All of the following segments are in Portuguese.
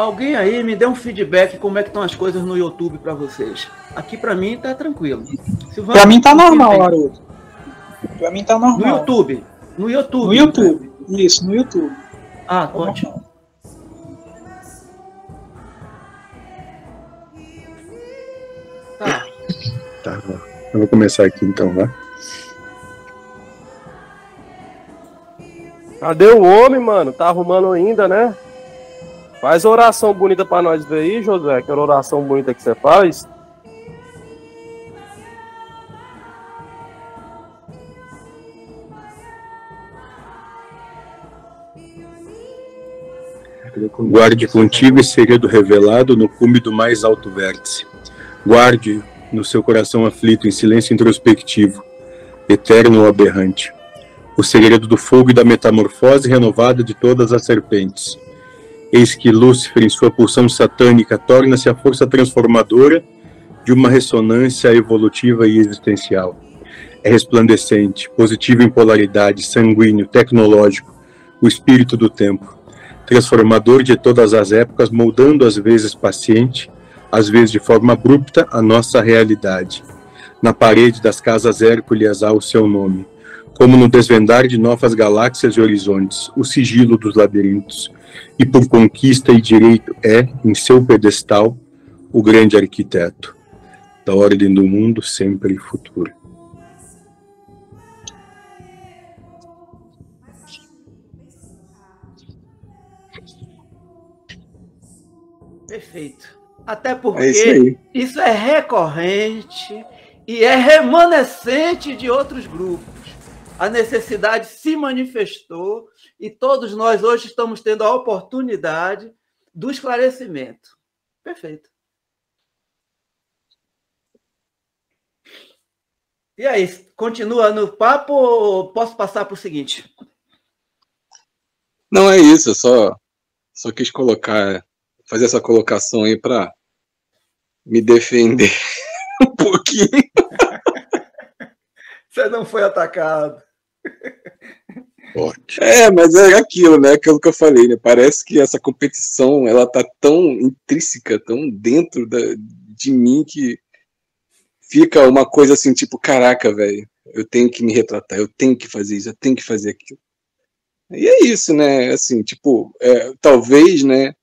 Alguém aí me dê um feedback como é que estão as coisas no YouTube para vocês. Aqui para mim tá tranquilo. Para mim tá normal, Haroldo. Para mim tá normal. No YouTube. No YouTube. No YouTube. Isso, no YouTube. Ah, tá ótimo. Tá. Tá, eu vou começar aqui então, vai. Cadê o homem, mano? Tá arrumando ainda, né? Faz oração bonita pra nós ver aí, José. Aquela oração bonita que você faz. Guarde contigo esse segredo revelado no cume do mais alto vértice. Guarde no seu coração aflito, em silêncio introspectivo, eterno ou aberrante, o segredo do fogo e da metamorfose renovada de todas as serpentes. Eis que Lúcifer, em sua pulsão satânica, torna-se a força transformadora de uma ressonância evolutiva e existencial. É resplandecente, positivo em polaridade, sanguíneo, tecnológico, o espírito do tempo, transformador de todas as épocas, moldando às vezes paciente, às vezes de forma abrupta, a nossa realidade. Na parede das casas Hércules há o seu nome, como no desvendar de novas galáxias e horizontes, o sigilo dos labirintos, e por conquista e direito é, em seu pedestal, o grande arquiteto da ordem do mundo sempre futuro. Perfeito. Até porque é isso, isso, é recorrente e é remanescente de outros grupos. A necessidade se manifestou e todos nós hoje estamos tendo a oportunidade do esclarecimento. Perfeito. E aí, continua no papo ou posso passar para o seguinte? Não é isso, só só quis colocar, fazer essa colocação aí para me defender um pouquinho. Você não foi atacado. Ótimo. É, mas é aquilo, né? Aquilo que eu falei, né? Parece que essa competição ela tá tão intrínseca, tão dentro da, de mim que fica uma coisa assim, tipo, caraca, velho, eu tenho que me retratar, eu tenho que fazer isso, eu tenho que fazer aquilo. E é isso, né? Assim, tipo, é, talvez, né?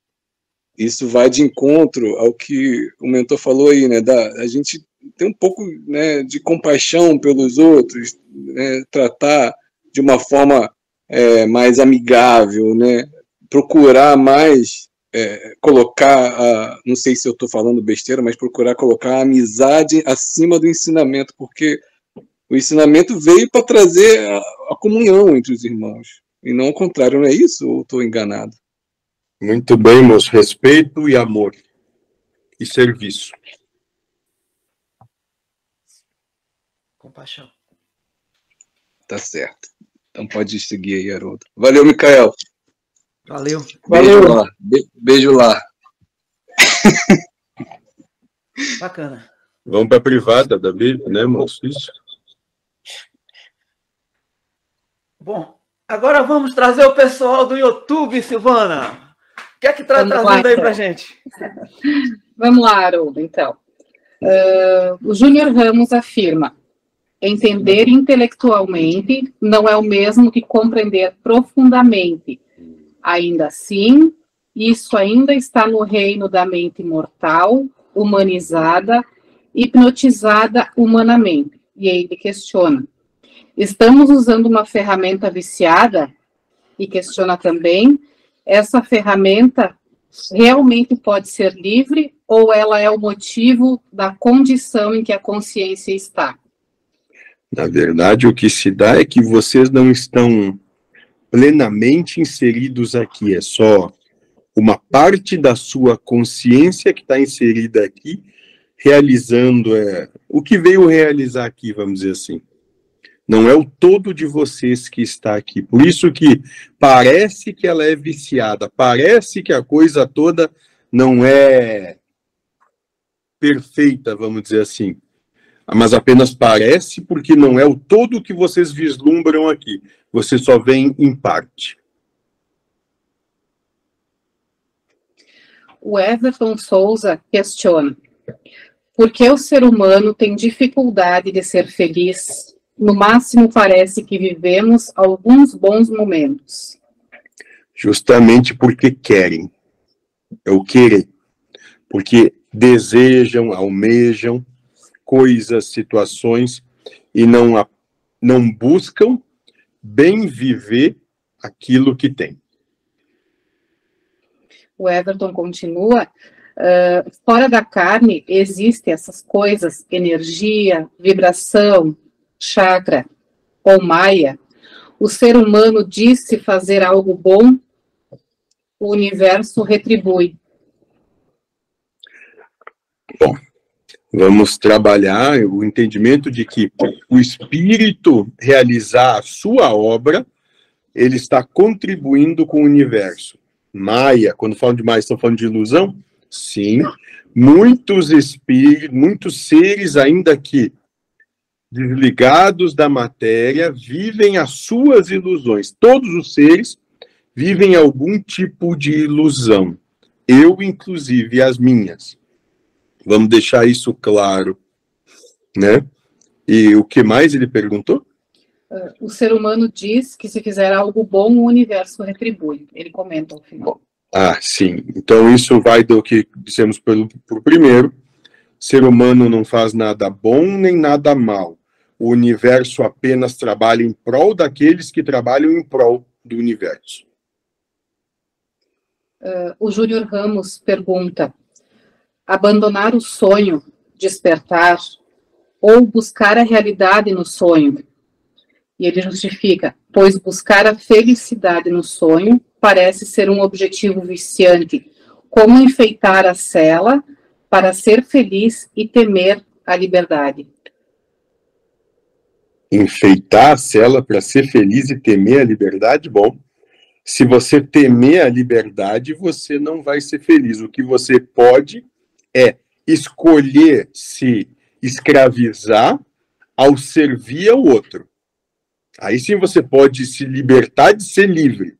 Isso vai de encontro ao que o mentor falou aí, né? Da, a gente tem um pouco né, de compaixão pelos outros, né, tratar de uma forma é, mais amigável, né? Procurar mais é, colocar, a, não sei se eu estou falando besteira, mas procurar colocar a amizade acima do ensinamento, porque o ensinamento veio para trazer a, a, comunhão entre os irmãos, e não o contrário, não é isso? Ou estou enganado? Muito bem, moço. Respeito e amor. E serviço. Compaixão. Tá certo. Então pode seguir aí, Haroldo. Valeu, Micael. Valeu. Beijo Valeu. lá. Be beijo lá. Bacana. Vamos para a privada da Bíblia, né, moço? Isso. Bom, agora vamos trazer o pessoal do YouTube, Silvana. O que é que está trazendo lá, aí então. para gente? Vamos lá, Haroldo, então. Uh, o Júnior Ramos afirma: Entender intelectualmente não é o mesmo que compreender profundamente. Ainda assim, isso ainda está no reino da mente mortal, humanizada, hipnotizada humanamente. E aí ele questiona: estamos usando uma ferramenta viciada? E questiona também: essa ferramenta realmente pode ser livre ou ela é o motivo da condição em que a consciência está? Na verdade, o que se dá é que vocês não estão plenamente inseridos aqui, é só uma parte da sua consciência que está inserida aqui, realizando é, o que veio realizar aqui, vamos dizer assim. Não é o todo de vocês que está aqui. Por isso que parece que ela é viciada, parece que a coisa toda não é perfeita, vamos dizer assim mas apenas parece porque não é o todo que vocês vislumbram aqui. Você só vem em parte. O Everton Souza questiona: por que o ser humano tem dificuldade de ser feliz? No máximo, parece que vivemos alguns bons momentos. Justamente porque querem. É o querer. Porque desejam, almejam coisas, situações e não, não buscam bem viver aquilo que tem. O Everton continua. Uh, fora da carne existem essas coisas, energia, vibração, chakra ou maia. O ser humano disse fazer algo bom, o universo retribui. Bom, vamos trabalhar o entendimento de que o espírito realizar a sua obra, ele está contribuindo com o universo. Maia, quando falam de Maia, estão falando de ilusão? Sim. Muitos espíritos, muitos seres ainda que desligados da matéria vivem as suas ilusões. Todos os seres vivem algum tipo de ilusão. Eu, inclusive, as minhas. Vamos deixar isso claro, né? E o que mais ele perguntou? Uh, o ser humano diz que se fizer algo bom, o universo retribui. Ele comenta ao final. Ah, sim. Então isso vai do que dissemos pelo, pelo primeiro. Ser humano não faz nada bom nem nada mal. O universo apenas trabalha em prol daqueles que trabalham em prol do universo. Uh, o Júnior Ramos pergunta: abandonar o sonho, despertar, ou buscar a realidade no sonho. E ele justifica, pois buscar a felicidade no sonho parece ser um objetivo viciante, como enfeitar a cela para ser feliz e temer a liberdade. Enfeitar a cela para ser feliz e temer a liberdade? Bom, se você temer a liberdade, você não vai ser feliz. O que você pode é escolher se escravizar ao servir ao outro. Aí sim você pode se libertar de ser livre.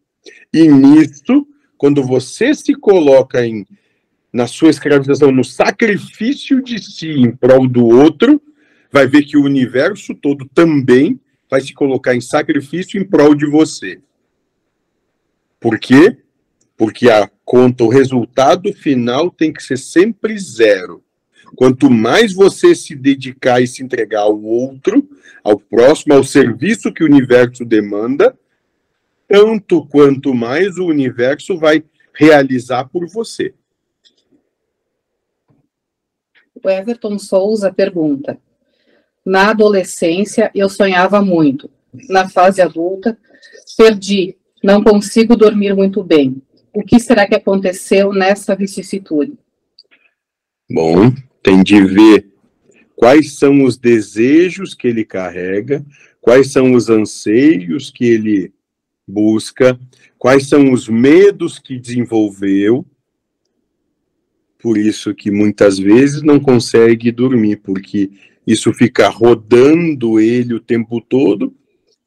E nisso, quando você se coloca em na sua escravização, no sacrifício de si em prol do outro, vai ver que o universo todo também vai se colocar em sacrifício em prol de você. Por quê? Porque a conta, o resultado final tem que ser sempre zero. Quanto mais você se dedicar e se entregar ao outro, ao próximo, ao serviço que o universo demanda, tanto quanto mais o universo vai realizar por você. O Everton Souza pergunta: Na adolescência eu sonhava muito. Na fase adulta, perdi, não consigo dormir muito bem. O que será que aconteceu nessa vicissitude? Bom, tem de ver quais são os desejos que ele carrega, quais são os anseios que ele busca, quais são os medos que desenvolveu. Por isso que muitas vezes não consegue dormir, porque isso fica rodando ele o tempo todo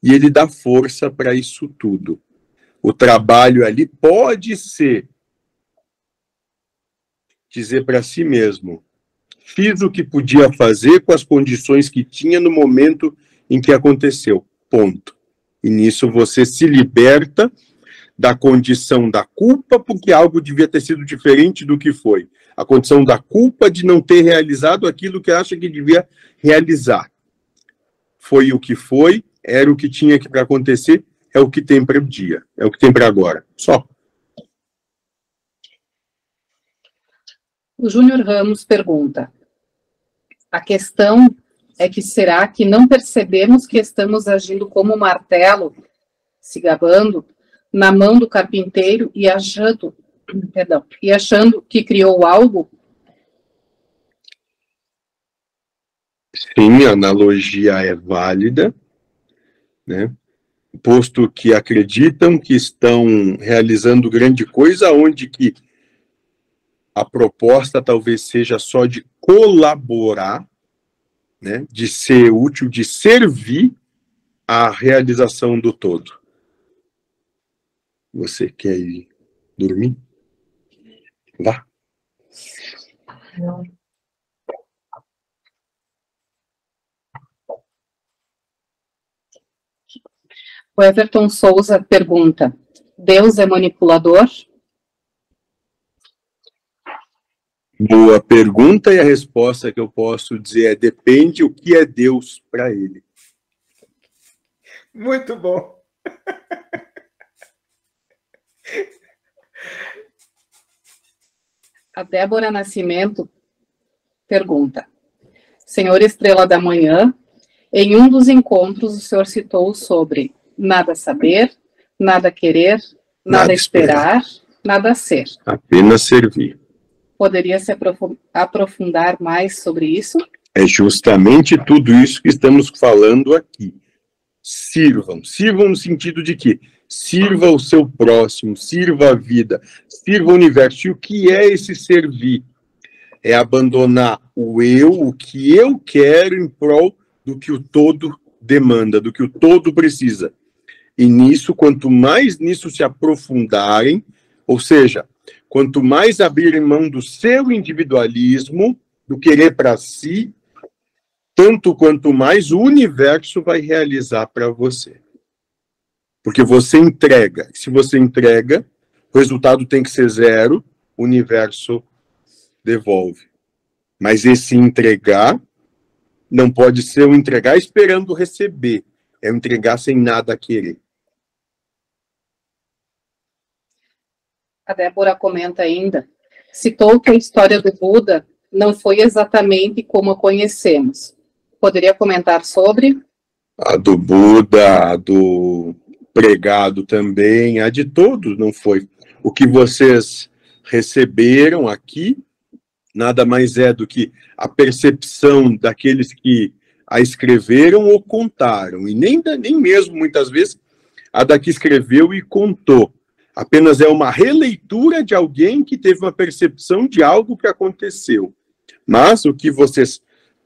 e ele dá força para isso tudo. O trabalho ali pode ser dizer para si mesmo: fiz o que podia fazer com as condições que tinha no momento em que aconteceu. Ponto. E nisso você se liberta da condição da culpa, porque algo devia ter sido diferente do que foi. A condição da culpa de não ter realizado aquilo que acha que devia realizar. Foi o que foi, era o que tinha que acontecer, é o que tem para o dia, é o que tem para agora. Só. O Júnior Ramos pergunta: a questão é que será que não percebemos que estamos agindo como martelo, se gabando, na mão do carpinteiro e achando, perdão, e achando que criou algo? Sim, a analogia é válida, né? Posto que acreditam que estão realizando grande coisa, onde que a proposta talvez seja só de colaborar, né, de ser útil, de servir à realização do todo. Você quer ir dormir? Vá. O Everton Souza pergunta: Deus é manipulador? Boa pergunta, e a resposta que eu posso dizer é: depende o que é Deus para ele. Muito bom. A Débora Nascimento pergunta: Senhor Estrela da Manhã, em um dos encontros o senhor citou sobre nada saber, nada querer, nada, nada esperar, esperar, nada ser. Apenas servir. Poderia se aprofundar mais sobre isso? É justamente tudo isso que estamos falando aqui. Sirvam. Sirvam no sentido de que sirva o seu próximo, sirva a vida, sirva o universo. E o que é esse servir? É abandonar o eu, o que eu quero em prol do que o todo demanda, do que o todo precisa. E nisso, quanto mais nisso se aprofundarem, ou seja, quanto mais abrirem mão do seu individualismo, do querer para si, tanto quanto mais o universo vai realizar para você. Porque você entrega. Se você entrega, o resultado tem que ser zero, o universo devolve. Mas esse entregar não pode ser o entregar esperando receber, é o entregar sem nada querer. A Débora comenta ainda, citou que a história do Buda não foi exatamente como a conhecemos. Poderia comentar sobre? A do Buda, a do pregado também, a de todos não foi. O que vocês receberam aqui nada mais é do que a percepção daqueles que a escreveram ou contaram, e nem, nem mesmo muitas vezes a da que escreveu e contou apenas é uma releitura de alguém que teve uma percepção de algo que aconteceu. Mas o que vocês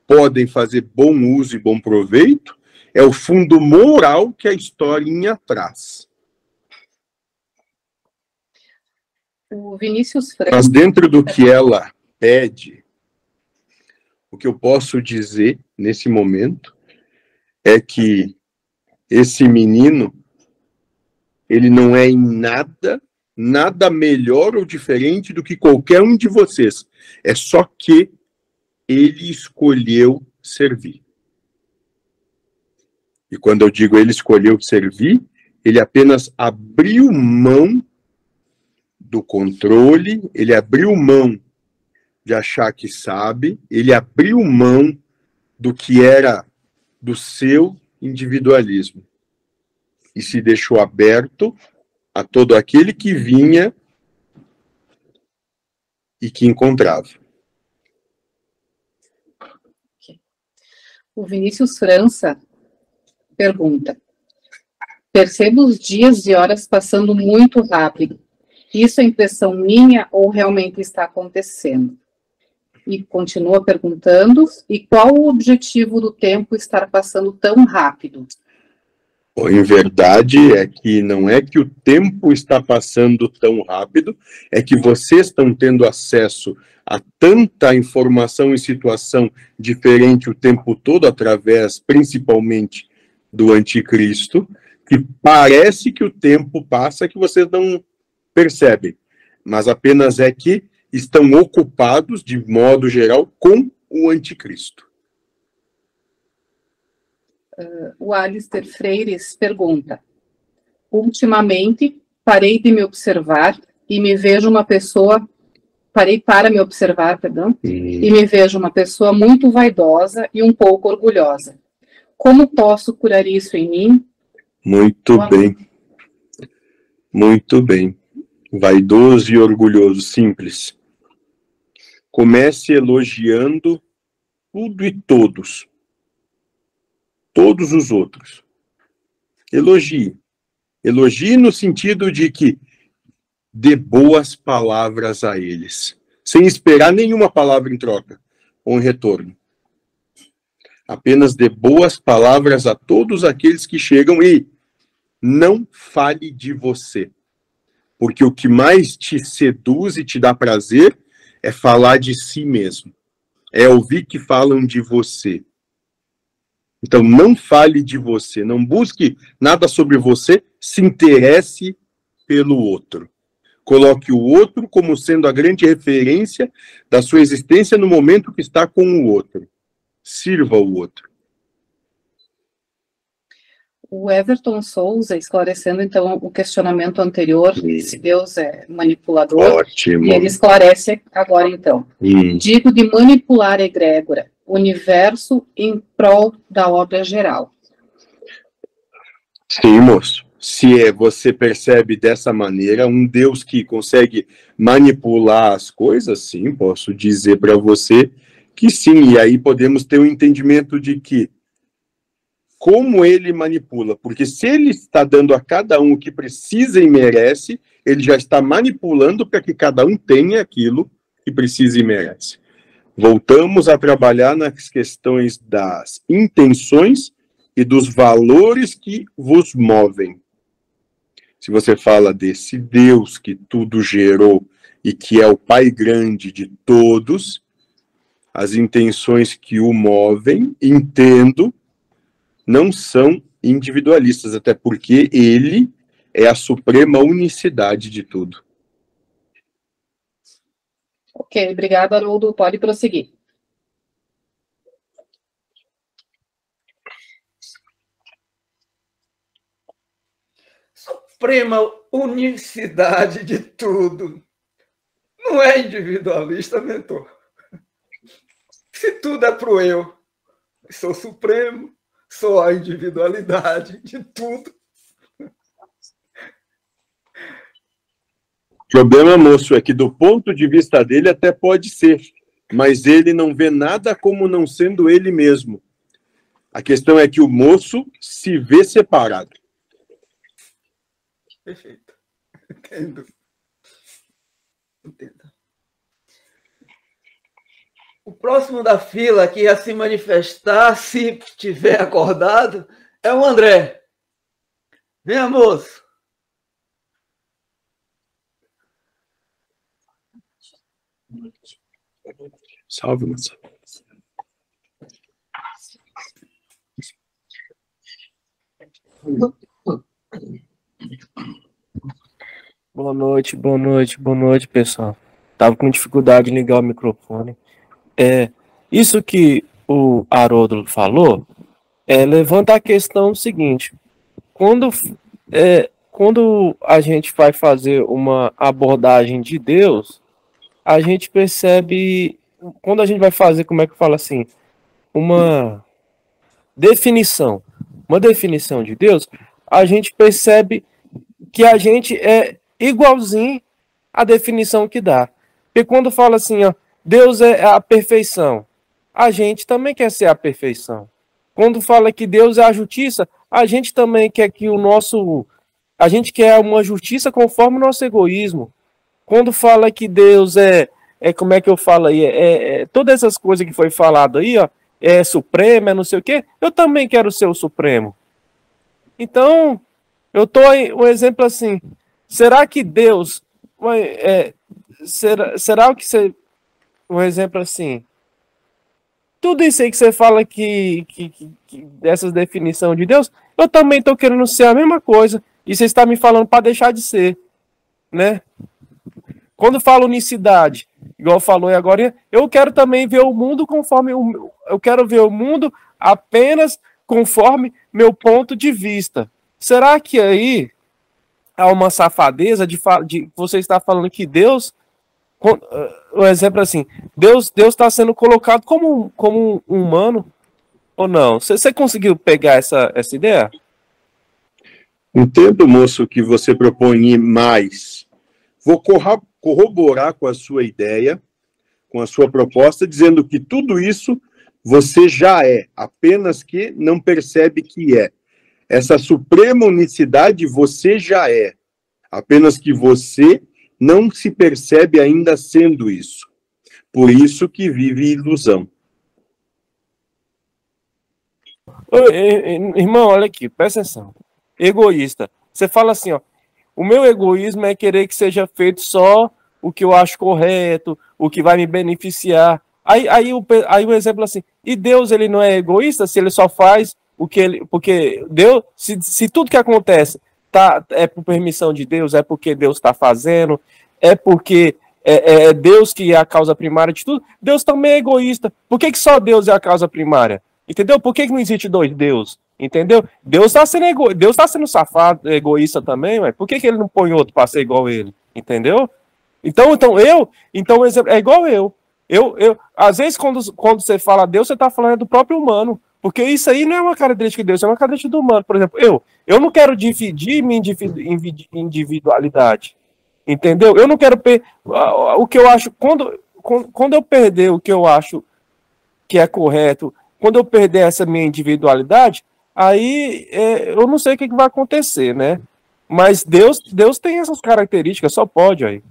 podem fazer bom uso e bom proveito é o fundo moral que a historinha traz. O Vinícius Franco. Mas dentro do que ela pede, o que eu posso dizer nesse momento é que esse menino ele não é em nada, nada melhor ou diferente do que qualquer um de vocês. É só que ele escolheu servir. E quando eu digo ele escolheu servir, ele apenas abriu mão do controle, ele abriu mão de achar que sabe, ele abriu mão do que era do seu individualismo e se deixou aberto a todo aquele que vinha e que encontrava. O Vinícius França pergunta: Percebo os dias e horas passando muito rápido. Isso é impressão minha ou realmente está acontecendo? E continua perguntando: e qual o objetivo do tempo estar passando tão rápido? Em verdade, é que não é que o tempo está passando tão rápido, é que vocês estão tendo acesso a tanta informação e situação diferente o tempo todo, através principalmente do anticristo, que parece que o tempo passa que vocês não percebem, mas apenas é que estão ocupados, de modo geral, com o anticristo. Uh, o Alistair Freires pergunta: Ultimamente, parei de me observar e me vejo uma pessoa. Parei para me observar, perdão, e me vejo uma pessoa muito vaidosa e um pouco orgulhosa. Como posso curar isso em mim? Muito bem. Muito bem. Vaidoso e orgulhoso, simples. Comece elogiando tudo e todos todos os outros. Elogie. Elogie no sentido de que dê boas palavras a eles, sem esperar nenhuma palavra em troca ou em retorno. Apenas dê boas palavras a todos aqueles que chegam e não fale de você. Porque o que mais te seduz e te dá prazer é falar de si mesmo. É ouvir que falam de você. Então, não fale de você, não busque nada sobre você, se interesse pelo outro. Coloque o outro como sendo a grande referência da sua existência no momento que está com o outro. Sirva o outro. O Everton Souza, esclarecendo então o questionamento anterior, se Deus é manipulador, Ótimo. ele esclarece agora então. Hum. Digo de manipular a egrégora, universo em prol da obra geral. Sim, moço. Se é, você percebe dessa maneira, um Deus que consegue manipular as coisas, sim, posso dizer para você que sim. E aí podemos ter o um entendimento de que como ele manipula, porque se ele está dando a cada um o que precisa e merece, ele já está manipulando para que cada um tenha aquilo que precisa e merece. Voltamos a trabalhar nas questões das intenções e dos valores que vos movem. Se você fala desse Deus que tudo gerou e que é o Pai grande de todos, as intenções que o movem, entendo, não são individualistas, até porque ele é a suprema unicidade de tudo. Ok, obrigado, Haroldo. Pode prosseguir. Suprema unicidade de tudo. Não é individualista, mentor. Se tudo é pro eu, sou supremo, sou a individualidade de tudo. Problema, moço, é que do ponto de vista dele até pode ser, mas ele não vê nada como não sendo ele mesmo. A questão é que o moço se vê separado. Perfeito. Entendo. Entendo. O próximo da fila que ia se manifestar, se tiver acordado, é o André. Venha, moço. Salve, moça. Boa noite, boa noite, boa noite, pessoal. Tava com dificuldade de ligar o microfone. É, isso que o Haroldo falou é, levanta a questão seguinte: quando, é, quando a gente vai fazer uma abordagem de Deus, a gente percebe, quando a gente vai fazer, como é que fala assim, uma definição, uma definição de Deus, a gente percebe que a gente é igualzinho à definição que dá. Porque quando fala assim, ó, Deus é a perfeição. A gente também quer ser a perfeição. Quando fala que Deus é a justiça, a gente também quer que o nosso. A gente quer uma justiça conforme o nosso egoísmo. Quando fala que Deus é. É como é que eu falo aí? É, é, todas essas coisas que foi falado aí, ó. É supremo, é não sei o quê. Eu também quero ser o supremo. Então, eu tô um exemplo assim. Será que Deus. É, será, será que você um exemplo assim. Tudo isso aí que você fala que, que, que, que dessas definições de Deus, eu também estou querendo ser a mesma coisa. E você está me falando para deixar de ser, né? Quando falo unicidade, igual falou agora, eu quero também ver o mundo conforme o, eu quero ver o mundo apenas conforme meu ponto de vista. Será que aí há uma safadeza de, de você estar falando que Deus um exemplo assim, Deus Deus está sendo colocado como, como um humano ou não? Você conseguiu pegar essa, essa ideia? Entendo, moço, que você propõe mais. Vou corroborar com a sua ideia, com a sua proposta, dizendo que tudo isso você já é, apenas que não percebe que é. Essa suprema unicidade você já é, apenas que você não se percebe ainda sendo isso. Por isso que vive ilusão. Irmão, olha aqui, presta atenção. Egoísta. Você fala assim, ó. O meu egoísmo é querer que seja feito só o que eu acho correto, o que vai me beneficiar. Aí, aí, o, aí o exemplo assim, e Deus ele não é egoísta se ele só faz o que ele. Porque Deus, se, se tudo que acontece tá, é por permissão de Deus, é porque Deus está fazendo, é porque é, é, Deus que é a causa primária de tudo, Deus também é egoísta. Por que, que só Deus é a causa primária? Entendeu? Por que, que não existe dois Deus? Entendeu? Deus está sendo, ego... Deus tá sendo safado, egoísta também, mas por que, que ele não põe outro para ser igual ele? Entendeu? Então, então eu, então é igual eu. Eu, eu, às vezes, quando, quando você fala Deus, você está falando do próprio humano. Porque isso aí não é uma característica de Deus, é uma característica do humano. Por exemplo, eu, eu não quero dividir minha individualidade. Entendeu? Eu não quero. Per... O que eu acho. Quando, quando eu perder o que eu acho que é correto, quando eu perder essa minha individualidade, aí é, eu não sei o que, que vai acontecer, né? Mas Deus, Deus tem essas características, só pode aí.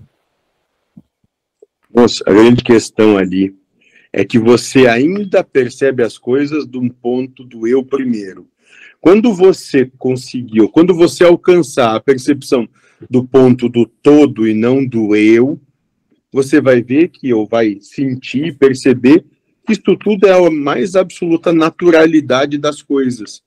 Nossa, a grande questão ali é que você ainda percebe as coisas de um ponto do eu primeiro. Quando você conseguiu, quando você alcançar a percepção do ponto do todo e não do eu, você vai ver que ou vai sentir, perceber que isto tudo é a mais absoluta naturalidade das coisas.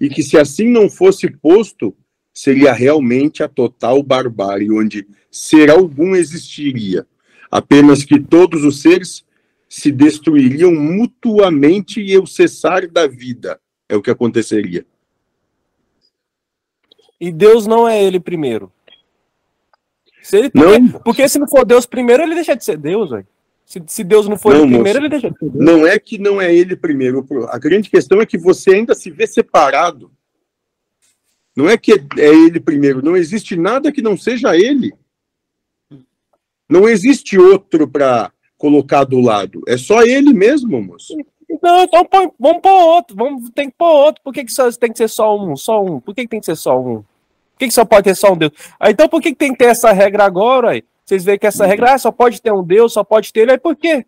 E que se assim não fosse posto, seria realmente a total barbárie, onde ser algum existiria apenas que todos os seres se destruiriam mutuamente e o cessar da vida é o que aconteceria. E Deus não é ele primeiro. Se ele, porque, não, porque se não for Deus primeiro, ele deixa de ser Deus, velho. Se, se, Deus não for não, ele primeiro, moço, ele deixa. Não é que não é ele primeiro. A grande questão é que você ainda se vê separado. Não é que é ele primeiro. Não existe nada que não seja ele. Não existe outro para colocar do lado. É só ele mesmo, moço. Não, então põe, vamos pôr outro. Vamos, tem que pôr outro. Por que, que só, tem que ser só um? Só um? Por que, que tem que ser só um? Por que, que só pode ter só um Deus? Ah, então por que, que tem que ter essa regra agora? Aí? Vocês veem que essa regra ah, só pode ter um Deus, só pode ter ele. Aí por quê?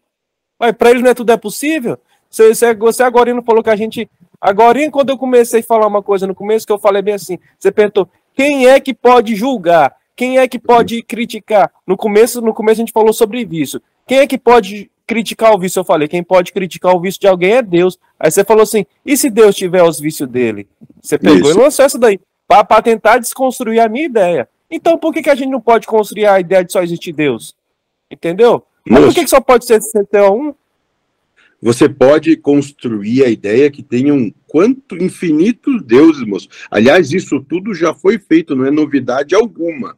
Para eles não é tudo é possível? Você, você, você agora não falou que a gente. Agora, quando eu comecei a falar uma coisa no começo, que eu falei bem assim, você perguntou: quem é que pode julgar? Quem é que pode criticar? No começo, no começo a gente falou sobre vício. Quem é que pode criticar o vício? Eu falei, quem pode criticar o vício de alguém é Deus. Aí você falou assim, e se Deus tiver os vícios dele? Você pegou Isso. e lançou essa daí, para tentar desconstruir a minha ideia. Então por que, que a gente não pode construir a ideia de só existir Deus? Entendeu? Mas por que, que só pode ser um? Você pode construir a ideia que tenham quanto infinitos deuses, moço. Aliás, isso tudo já foi feito, não é novidade alguma.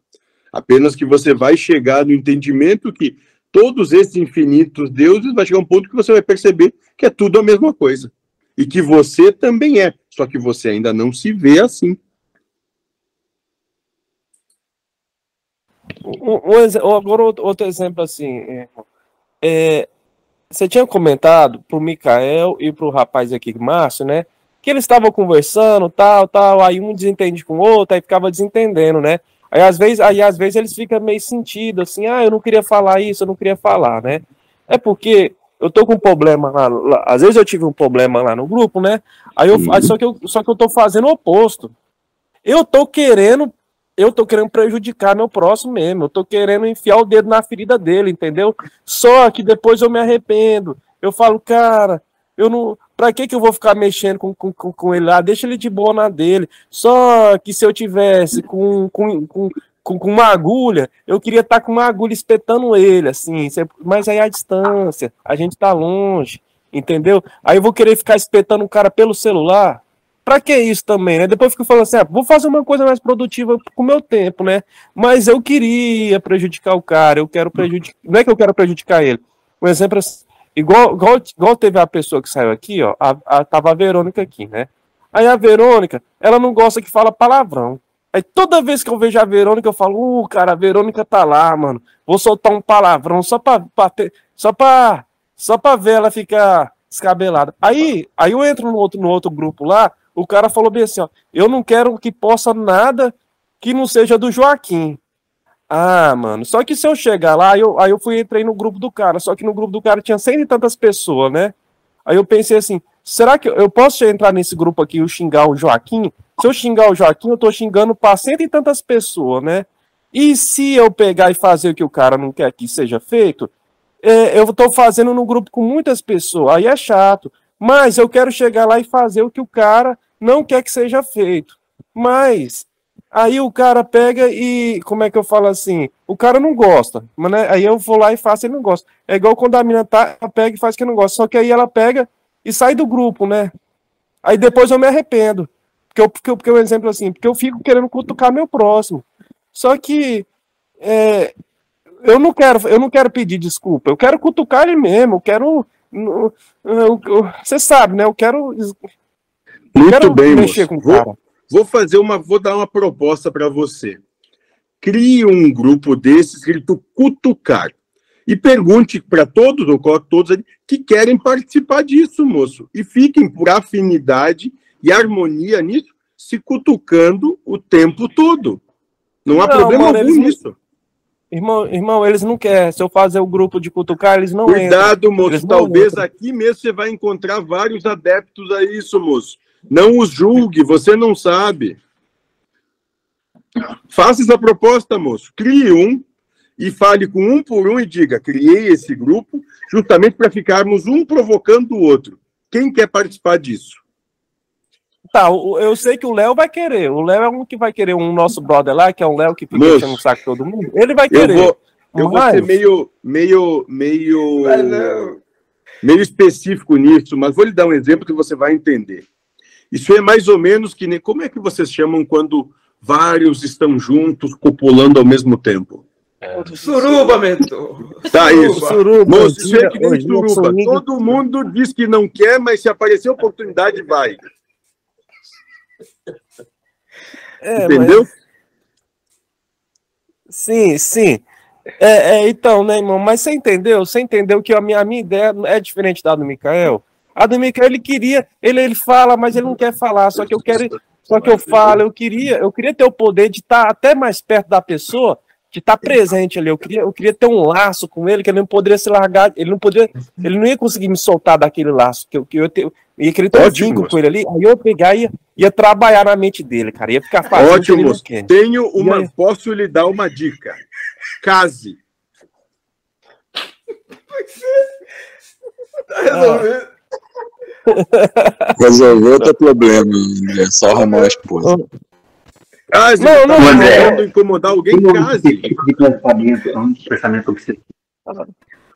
Apenas que você vai chegar no entendimento que todos esses infinitos deuses vai chegar um ponto que você vai perceber que é tudo a mesma coisa. E que você também é, só que você ainda não se vê assim. Um, um, agora outro exemplo assim, é, você tinha comentado pro Mikael e pro rapaz aqui, Márcio, né? Que eles estavam conversando, tal, tal, aí um desentende com o outro, aí ficava desentendendo, né? Aí às vezes, aí às vezes eles ficam meio sentido assim, ah, eu não queria falar isso, eu não queria falar, né? É porque eu tô com um problema lá, lá, às vezes eu tive um problema lá no grupo, né? Aí eu, uhum. só que eu, só que eu tô fazendo o oposto. Eu tô querendo, eu tô querendo prejudicar meu próximo mesmo, eu tô querendo enfiar o dedo na ferida dele, entendeu? Só que depois eu me arrependo. Eu falo, cara, eu não, Pra que, que eu vou ficar mexendo com, com, com ele lá? Deixa ele de boa na dele. Só que se eu tivesse com, com, com, com, com uma agulha, eu queria estar tá com uma agulha espetando ele, assim. Mas aí a distância, a gente tá longe, entendeu? Aí eu vou querer ficar espetando o cara pelo celular. Pra que isso também, né? Depois fico falando assim, ah, vou fazer uma coisa mais produtiva com o meu tempo, né? Mas eu queria prejudicar o cara, eu quero prejudicar. Não é que eu quero prejudicar ele. Um exemplo assim Igual, igual, igual teve a pessoa que saiu aqui, ó. A, a, tava a Verônica aqui, né? Aí a Verônica, ela não gosta que fala palavrão. Aí toda vez que eu vejo a Verônica, eu falo, uh, cara, a Verônica tá lá, mano. Vou soltar um palavrão só pra, pra ter, só pra, só pra ver ela ficar descabelada. Aí, aí eu entro no outro, no outro grupo lá, o cara falou bem assim, ó, eu não quero que possa nada que não seja do Joaquim. Ah, mano, só que se eu chegar lá, eu, aí eu fui entrei no grupo do cara, só que no grupo do cara tinha cento e tantas pessoas, né? Aí eu pensei assim, será que eu posso entrar nesse grupo aqui e xingar o Joaquim? Se eu xingar o Joaquim, eu tô xingando para cento e tantas pessoas, né? E se eu pegar e fazer o que o cara não quer que seja feito, é, eu estou fazendo no grupo com muitas pessoas, aí é chato. Mas eu quero chegar lá e fazer o que o cara não quer que seja feito. Mas aí o cara pega e, como é que eu falo assim? O cara não gosta, mas né, aí eu vou lá e faço, ele não gosta. É igual quando a menina tá, ela pega e faz que não gosta, só que aí ela pega e sai do grupo, né? Aí depois eu me arrependo. Porque eu, porque, porque um exemplo assim, porque eu fico querendo cutucar meu próximo. Só que é, eu não quero, eu não quero pedir desculpa, eu quero cutucar ele mesmo, eu quero. Você sabe, né? Eu quero. Muito quero bem, mexer moço. com o cara. Vou, fazer uma, vou dar uma proposta para você. Crie um grupo desses escrito cutucar e pergunte para todos, ou todos ali, que querem participar disso, moço. E fiquem por afinidade e harmonia nisso, se cutucando o tempo todo. Não há não, problema mano, algum nisso. Irmão, irmão, eles não querem. Se eu fazer o grupo de cutucar, eles não Cuidado, entram. moço. Talvez aqui mesmo você vai encontrar vários adeptos a isso, moço. Não os julgue, você não sabe. Faça essa proposta, moço. Crie um e fale com um por um e diga: criei esse grupo justamente para ficarmos um provocando o outro. Quem quer participar disso? Tá, eu sei que o Léo vai querer. O Léo é um que vai querer um nosso brother lá, que é um Léo que fica enchendo o saco de todo mundo. Ele vai querer. Eu vou, eu mas... vou ser meio, meio, meio, meio específico nisso, mas vou lhe dar um exemplo que você vai entender. Isso é mais ou menos que nem. Como é que vocês chamam quando vários estão juntos copulando ao mesmo tempo? É. Suruba, mentor. Tá, isso. Suruba. Moço, isso é que nem suruba. Todo mundo diz que não quer, mas se aparecer oportunidade, vai. É, Entendeu? Mas... Sim, sim. É, é, então, né, irmão? Mas você entendeu? Você entendeu que a minha, a minha ideia é diferente da do Mikael? A do Mikael, ele queria, ele, ele fala, mas ele não quer falar. Só que eu quero, só que eu falo, eu queria, eu queria ter o poder de estar até mais perto da pessoa de estar tá presente ali. Eu queria, eu queria ter um laço com ele que ele não poderia se largar, ele não poderia, ele não ia conseguir me soltar daquele laço que eu, que eu, ter um vínculo com ele ali. Aí eu pegar e ia, ia trabalhar na mente dele, cara. Ia ficar fácil. Ótimo, tenho uma, aí... posso lhe dar uma dica. Case. Tá resolvido. Resolveu o teu problema, é só arrumar a esposa. Case, não, não, tá não, incomodar alguém, case. Tipo de pensamento, é um pensamento que você...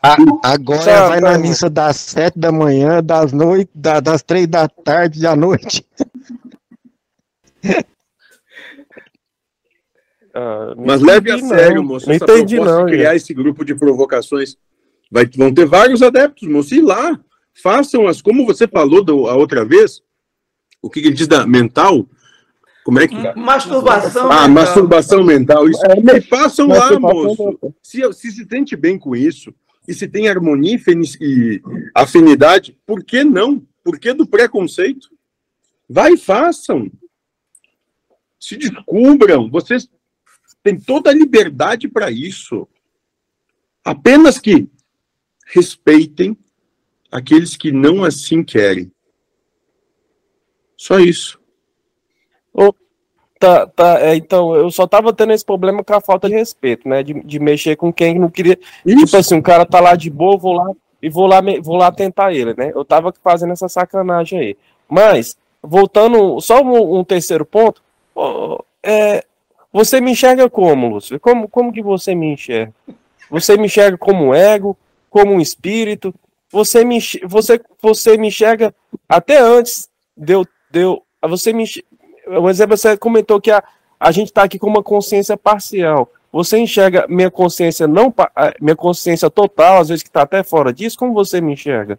A, agora vai na missa das sete da manhã, das noite, da, das três da tarde da noite. Ah, Mas leve a sério, moço. Não entendi, não, de criar esse grupo de provocações. Vai, vão ter vários adeptos, moço. E lá, façam as, como você falou do, a outra vez, o que ele diz da mental, como é que. Masturbação. Ah, mental. masturbação mental. Isso. É, e façam lá, moço. Se, se se sente bem com isso, e se tem harmonia e afinidade, por que não? Por que do preconceito? Vai façam. Se descubram. Vocês têm toda a liberdade para isso. Apenas que respeitem aqueles que não assim querem. Só isso. Oh, tá, tá, é, então, eu só tava tendo esse problema com a falta de respeito, né? De, de mexer com quem não queria. Isso. Tipo assim, o cara tá lá de boa, vou lá e vou lá, vou lá tentar ele, né? Eu tava fazendo essa sacanagem aí. Mas, voltando, só um, um terceiro ponto, oh, é, você me enxerga como, Lúcio? Como, como que você me enxerga? Você me enxerga como um ego, como um espírito? Você me, você, você me enxerga até antes deu, deu, você me um exemplo, você comentou que a, a gente está aqui com uma consciência parcial. Você enxerga minha consciência não minha consciência total, às vezes que está até fora disso, como você me enxerga?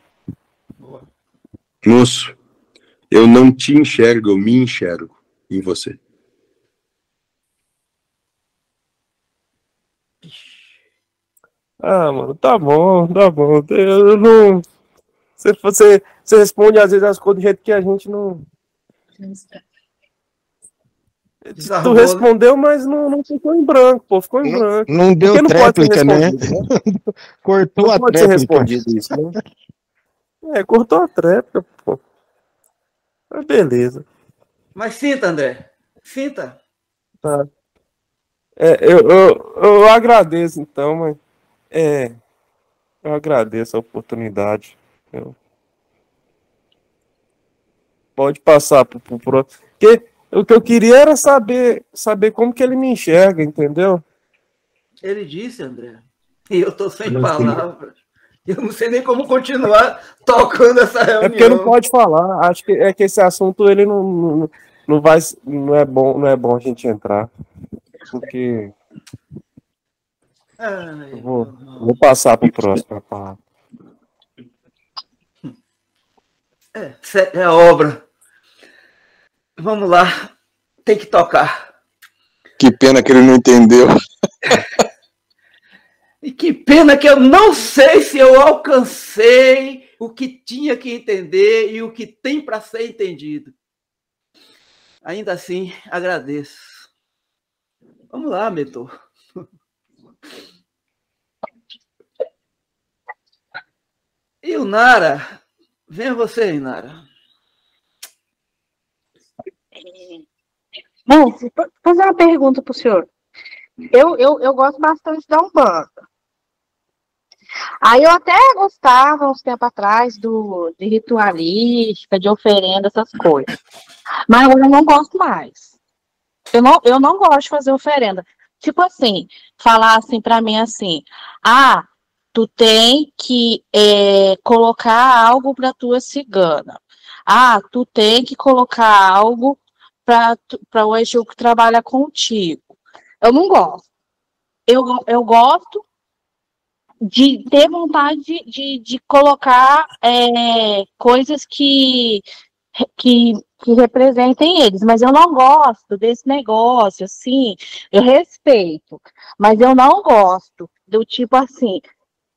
Moço, eu não te enxergo, eu me enxergo em você. Ah, mano, tá bom, tá bom. Eu não. Você, você, você responde às vezes as coisas do jeito que a gente não. Desarmou, tu né? respondeu, mas não, não ficou em branco, pô, ficou em branco. Não, deu não tréplica, né? né? cortou não a pode tréplica. Ser respondido isso, né? É, cortou a tréplica, pô. Mas beleza. Mas sinta, André. Sinta. Tá. É, eu, eu, eu agradeço então, mas é, eu agradeço a oportunidade. Eu... Pode passar pro, pro próximo. Porque o que eu queria era saber, saber como que ele me enxerga, entendeu? Ele disse, André, e eu tô sem palavras. Eu não sei nem como continuar tocando essa reunião. É porque não pode falar. Acho que é que esse assunto ele não, não, não vai, não é bom, não é bom a gente entrar, porque Ai, vou, vou, passar para o próximo palavra. É, é obra. Vamos lá, tem que tocar. Que pena que ele não entendeu. E que pena que eu não sei se eu alcancei o que tinha que entender e o que tem para ser entendido. Ainda assim, agradeço. Vamos lá, mentor. E o Nara? Venha você, Nara. Bom, fazer uma pergunta para o senhor. Eu, eu, eu gosto bastante da Umbanda. Aí eu até gostava, uns tempos atrás, do, de ritualística, de oferenda, essas coisas. Mas agora eu não gosto mais. Eu não, eu não gosto de fazer oferenda. Tipo assim, falar assim para mim assim, ah, tu tem que é, colocar algo para tua cigana. Ah, tu tem que colocar algo para o Exu que trabalha contigo. Eu não gosto. Eu, eu gosto de ter vontade de, de, colocar é, coisas que, que, que representem eles, mas eu não gosto desse negócio, assim, eu respeito, mas eu não gosto do tipo assim,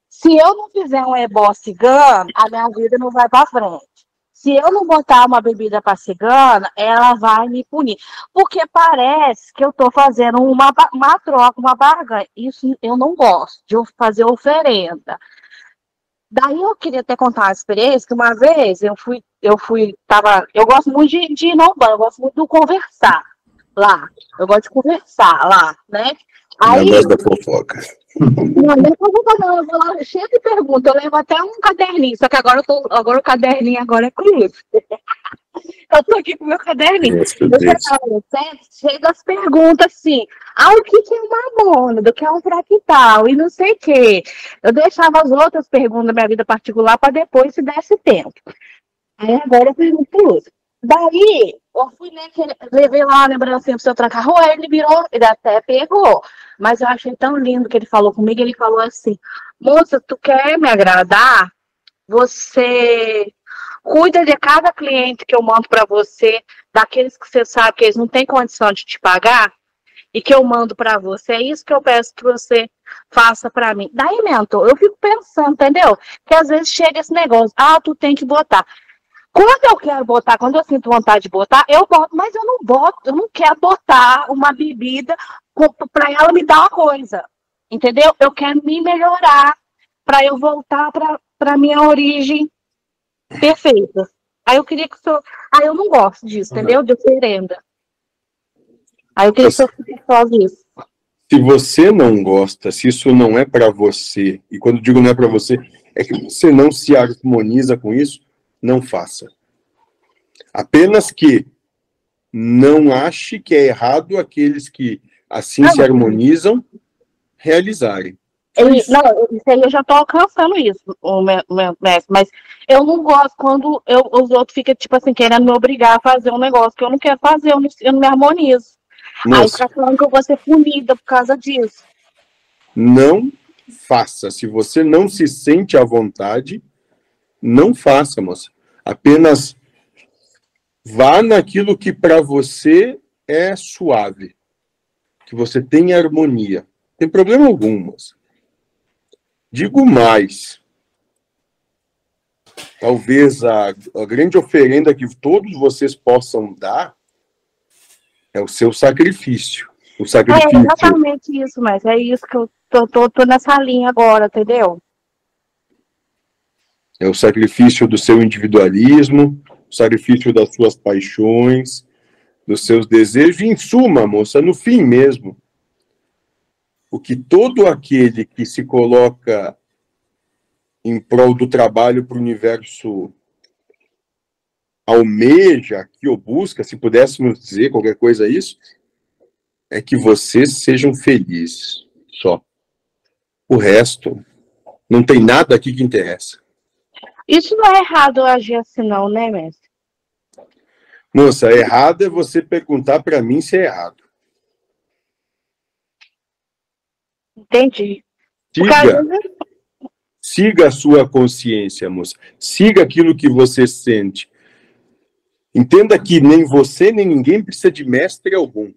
se eu não fizer um ebó cigano, a minha vida não vai para frente se eu não botar uma bebida para cigana, ela vai me punir. Porque parece que eu estou fazendo uma, uma troca, uma barganha. Isso eu não gosto de fazer oferenda. Daí eu queria até contar uma experiência que uma vez eu fui, eu fui, tava, eu gosto muito de, de ir no banho, eu gosto muito de conversar lá. Eu gosto de conversar lá, né? Aí, da fofoca. Não, não fofoca não, eu vou lá cheio de perguntas, eu levo até um caderninho, só que agora, eu tô, agora o caderninho agora é cruz. eu tô aqui com o meu caderninho. Eu já tava cheio das perguntas assim, ah, o que, que é uma mônada, o que é um fractal, e não sei o quê. Eu deixava as outras perguntas da minha vida particular para depois, se desse tempo. Aí agora eu pergunto pro Lúcio. Daí, eu fui né, levei lá uma lembrancinha pro seu tranca-rua, ele virou, ele até pegou. Mas eu achei tão lindo que ele falou comigo, ele falou assim, moça, tu quer me agradar? Você cuida de cada cliente que eu mando para você, daqueles que você sabe que eles não têm condição de te pagar, e que eu mando para você. É isso que eu peço que você faça para mim. Daí, mentor, eu fico pensando, entendeu? Que às vezes chega esse negócio, ah, tu tem que botar. Quando eu quero botar, quando eu sinto vontade de botar, eu boto, mas eu não boto, eu não quero botar uma bebida para ela me dar uma coisa. Entendeu? Eu quero me melhorar para eu voltar para minha origem perfeita. Aí eu queria que o senhor. Aí eu não gosto disso, entendeu? De oferenda. Aí eu queria que o senhor isso. Se você não gosta, se isso não é para você, e quando digo não é para você, é que você não se harmoniza com isso, não faça. Apenas que não ache que é errado aqueles que assim não, se harmonizam realizarem. Ele, não, isso aí eu já estou alcançando isso, o mestre, mas eu não gosto quando eu, os outros ficam, tipo assim, querendo me obrigar a fazer um negócio que eu não quero fazer, eu não, eu não me harmonizo. Nossa. Aí fica falando que eu vou ser punida por causa disso. Não faça. Se você não se sente à vontade, não faça, moça. Apenas vá naquilo que para você é suave, que você tem harmonia. Tem problema algum, moça. Digo mais. Talvez a, a grande oferenda que todos vocês possam dar é o seu sacrifício. O sacrifício. É exatamente isso, mas é isso que eu tô, tô, tô nessa linha agora, entendeu? É o sacrifício do seu individualismo, o sacrifício das suas paixões, dos seus desejos, e em suma, moça, no fim mesmo, o que todo aquele que se coloca em prol do trabalho para o universo almeja, aqui ou busca, se pudéssemos dizer qualquer coisa a isso, é que vocês sejam felizes, só. O resto, não tem nada aqui que interessa. Isso não é errado agir assim, não, né, mestre? Moça, errado é você perguntar para mim se é errado. Entendi. Siga, siga a sua consciência, moça. Siga aquilo que você sente. Entenda que nem você nem ninguém precisa de mestre algum.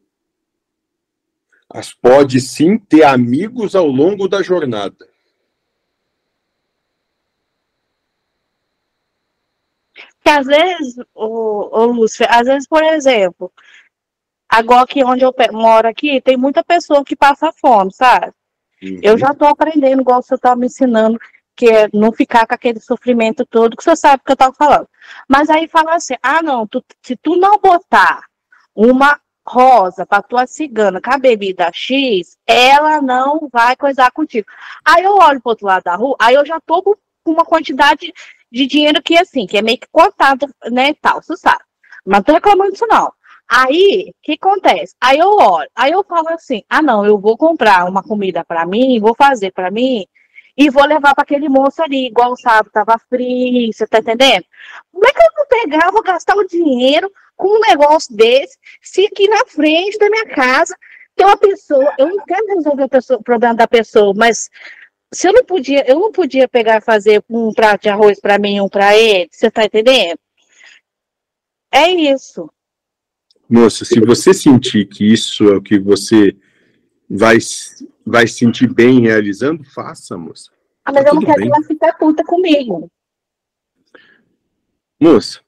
Mas pode sim ter amigos ao longo da jornada. Que às vezes, o, o Lúcio, às vezes, por exemplo, agora aqui onde eu moro aqui, tem muita pessoa que passa fome, sabe? Uhum. Eu já estou aprendendo, igual você está me ensinando, que é não ficar com aquele sofrimento todo, que você sabe que eu estava falando. Mas aí fala assim, ah não, tu, se tu não botar uma rosa para tua cigana com a bebida X, ela não vai coisar contigo. Aí eu olho pro outro lado da rua, aí eu já tô com uma quantidade de dinheiro que assim, que é meio que contado, né, tal, você sabe. Mas não tô reclamando disso não. Aí, o que acontece? Aí eu olho, aí eu falo assim: ah, não, eu vou comprar uma comida para mim, vou fazer para mim e vou levar para aquele moço ali, igual o sábado tava frio, você tá entendendo? Como é que eu vou pegar, vou gastar o dinheiro com um negócio desse, se aqui na frente da minha casa tem uma pessoa, eu não quero resolver o, problema da pessoa, mas se eu não podia, eu não podia pegar e fazer um prato de arroz para mim e um para ele, você tá entendendo? É isso. Moça, se você sentir que isso é o que você vai, vai sentir bem realizando, faça, moça. Ah, mas tá eu não quero bem. que ela fique puta comigo. Moça,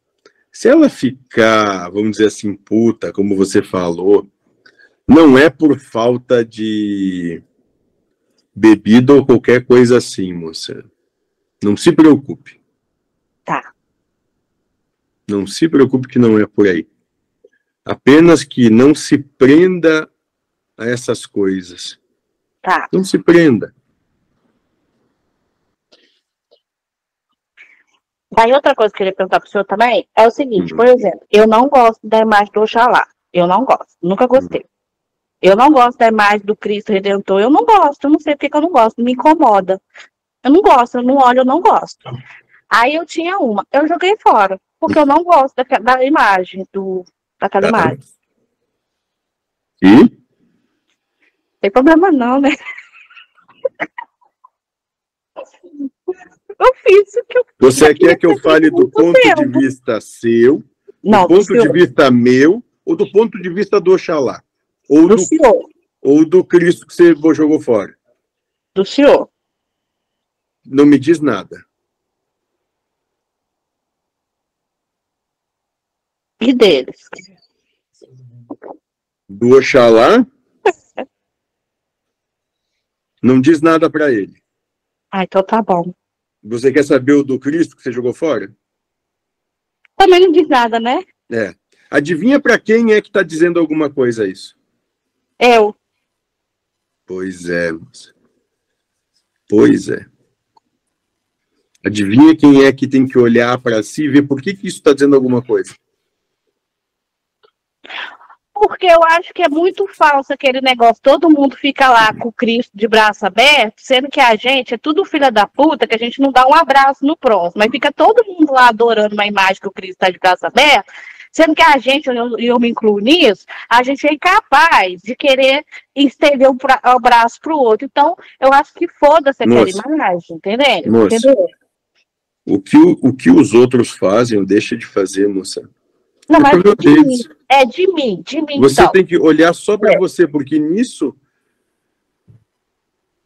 se ela ficar, vamos dizer assim, puta, como você falou, não é por falta de bebida ou qualquer coisa assim, moça. Não se preocupe. Tá. Não se preocupe que não é por aí. Apenas que não se prenda a essas coisas. Tá. Não se prenda. Aí outra coisa que eu queria perguntar para o senhor também é o seguinte, uhum. por exemplo, eu não gosto da imagem do Oxalá. Eu não gosto, nunca gostei. Uhum. Eu não gosto da imagem do Cristo Redentor, eu não gosto, eu não sei porque que eu não gosto, me incomoda. Eu não gosto, eu não olho, eu não gosto. Aí eu tinha uma, eu joguei fora, porque eu não gosto da, da imagem do, daquela imagem. E? Tem problema não, né? Eu fiz o que eu Você quer que eu fale do ponto tempo. de vista seu, não, do ponto de vista meu, ou do ponto de vista do Oxalá? Ou do, do senhor. Ou do Cristo que você jogou fora? Do senhor. Não me diz nada. E deles? Do Oxalá? Não diz nada para ele. Ah, então tá bom. Você quer saber o do Cristo que você jogou fora? Também não diz nada, né? É. Adivinha para quem é que está dizendo alguma coisa isso? Eu. Pois é. Pois é. Adivinha quem é que tem que olhar para si e ver por que, que isso está dizendo alguma coisa? Porque eu acho que é muito falso aquele negócio. Todo mundo fica lá com o Cristo de braço aberto, sendo que a gente é tudo filha da puta, que a gente não dá um abraço no próximo. Mas fica todo mundo lá adorando uma imagem que o Cristo está de braço aberto, sendo que a gente, eu, eu me incluo nisso, a gente é incapaz de querer estender um, pra, um braço para o outro. Então, eu acho que foda-se aquela imagem, entendeu? Moça, entendeu? O que, o que os outros fazem, deixa de fazer, moça. Não, é mas é de mim. É de mim, de mim. Você então. tem que olhar só para é. você, porque nisso.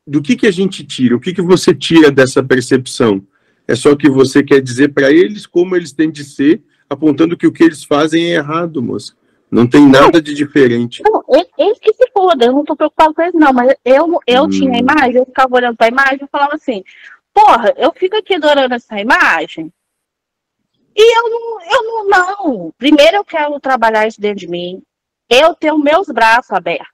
Do que, que a gente tira? O que, que você tira dessa percepção? É só que você quer dizer para eles como eles têm de ser, apontando que o que eles fazem é errado, moça. Não tem nada de diferente. Não, eles que se foda, eu não tô preocupado com eles, não, mas eu, eu hum. tinha a imagem, eu ficava olhando pra imagem e falava assim, porra, eu fico aqui adorando essa imagem, e eu não, eu não, não. Primeiro eu quero trabalhar isso dentro de mim. Eu tenho meus braços abertos.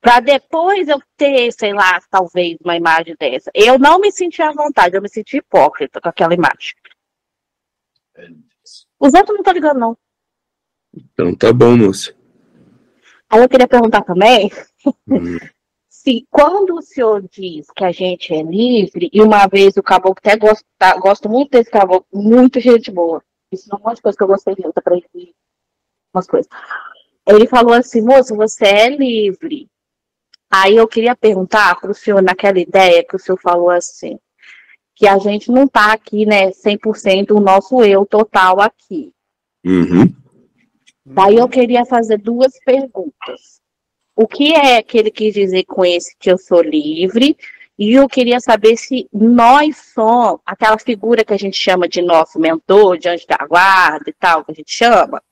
para depois eu ter, sei lá, talvez uma imagem dessa. Eu não me senti à vontade, eu me senti hipócrita com aquela imagem. Os outros não estão ligando, não. Então tá bom, moça. Aí eu queria perguntar também hum. se quando o senhor diz que a gente é livre, e uma vez o caboclo até gosta, gosto muito desse caboclo, muito gente boa. Isso é um monte de coisa que eu gostei de para ele umas coisas. Ele falou assim, moço, você é livre. Aí eu queria perguntar para o senhor, naquela ideia que o senhor falou assim, que a gente não está aqui, né, 100% o nosso eu total aqui. Uhum. Daí eu queria fazer duas perguntas. O que é que ele quis dizer com esse que eu sou livre? E eu queria saber se nós somos aquela figura que a gente chama de nosso mentor, de anjo da guarda e tal, que a gente chama.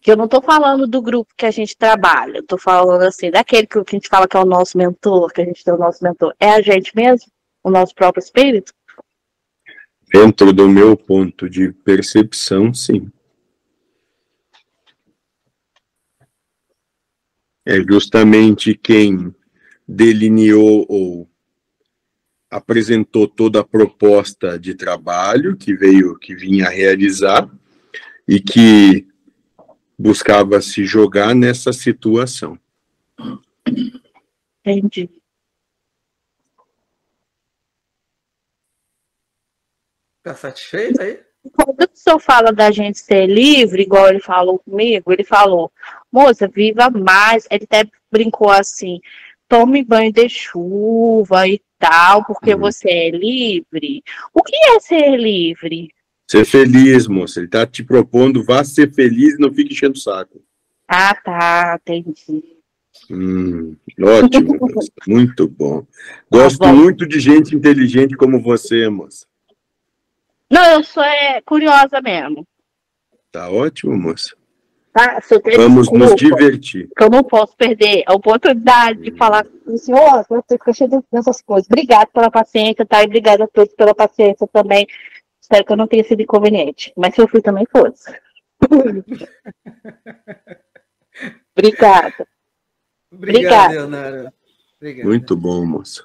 Que eu não estou falando do grupo que a gente trabalha, estou falando assim, daquele que a gente fala que é o nosso mentor, que a gente tem o nosso mentor. É a gente mesmo? O nosso próprio espírito? Dentro do meu ponto de percepção, sim. é justamente quem delineou ou apresentou toda a proposta de trabalho que veio, que vinha realizar e que buscava se jogar nessa situação. Entendi. Está satisfeito aí? Quando o senhor fala da gente ser livre, igual ele falou comigo, ele falou, moça, viva mais. Ele até brincou assim, tome banho de chuva e tal, porque uhum. você é livre. O que é ser livre? Ser feliz, moça. Ele tá te propondo, vá ser feliz e não fique enchendo o saco. Ah, tá, entendi. Hum, ótimo, muito bom. Gosto tá bom. muito de gente inteligente como você, moça. Não, eu sou é, curiosa mesmo. Tá ótimo, moça. Tá? Vamos desculpa, nos divertir. eu não posso perder a oportunidade de falar com o senhor, eu fico cheio dessas coisas. Obrigado pela paciência, tá? E obrigado a todos pela paciência também. Espero que eu não tenha sido inconveniente. Mas se eu fui também fosse. Obrigada. Obrigado, Leonardo. Obrigado. Muito bom, moça.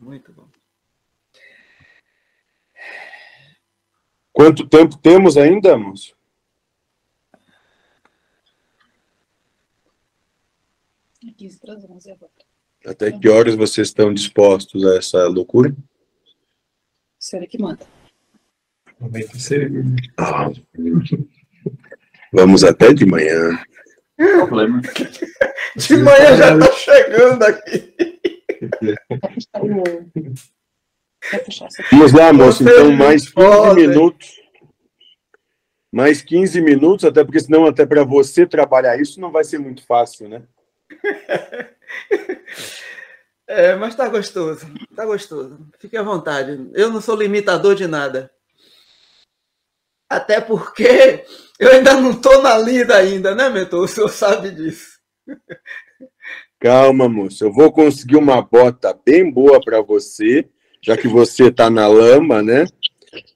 Muito bom. Quanto tempo temos ainda, moço? Até que horas vocês estão dispostos a essa loucura? Será que manda? Ah, vamos até de manhã. Problema. De manhã já está chegando aqui. Vamos lá, moço. Então, mais 15 minutos. Mais 15 minutos, até porque senão até para você trabalhar isso não vai ser muito fácil, né? É, mas tá gostoso. Tá gostoso. Fique à vontade. Eu não sou limitador de nada. Até porque eu ainda não tô na lida ainda, né, mentor? O senhor sabe disso. Calma, moço. Eu vou conseguir uma bota bem boa para você já que você está na lama, né?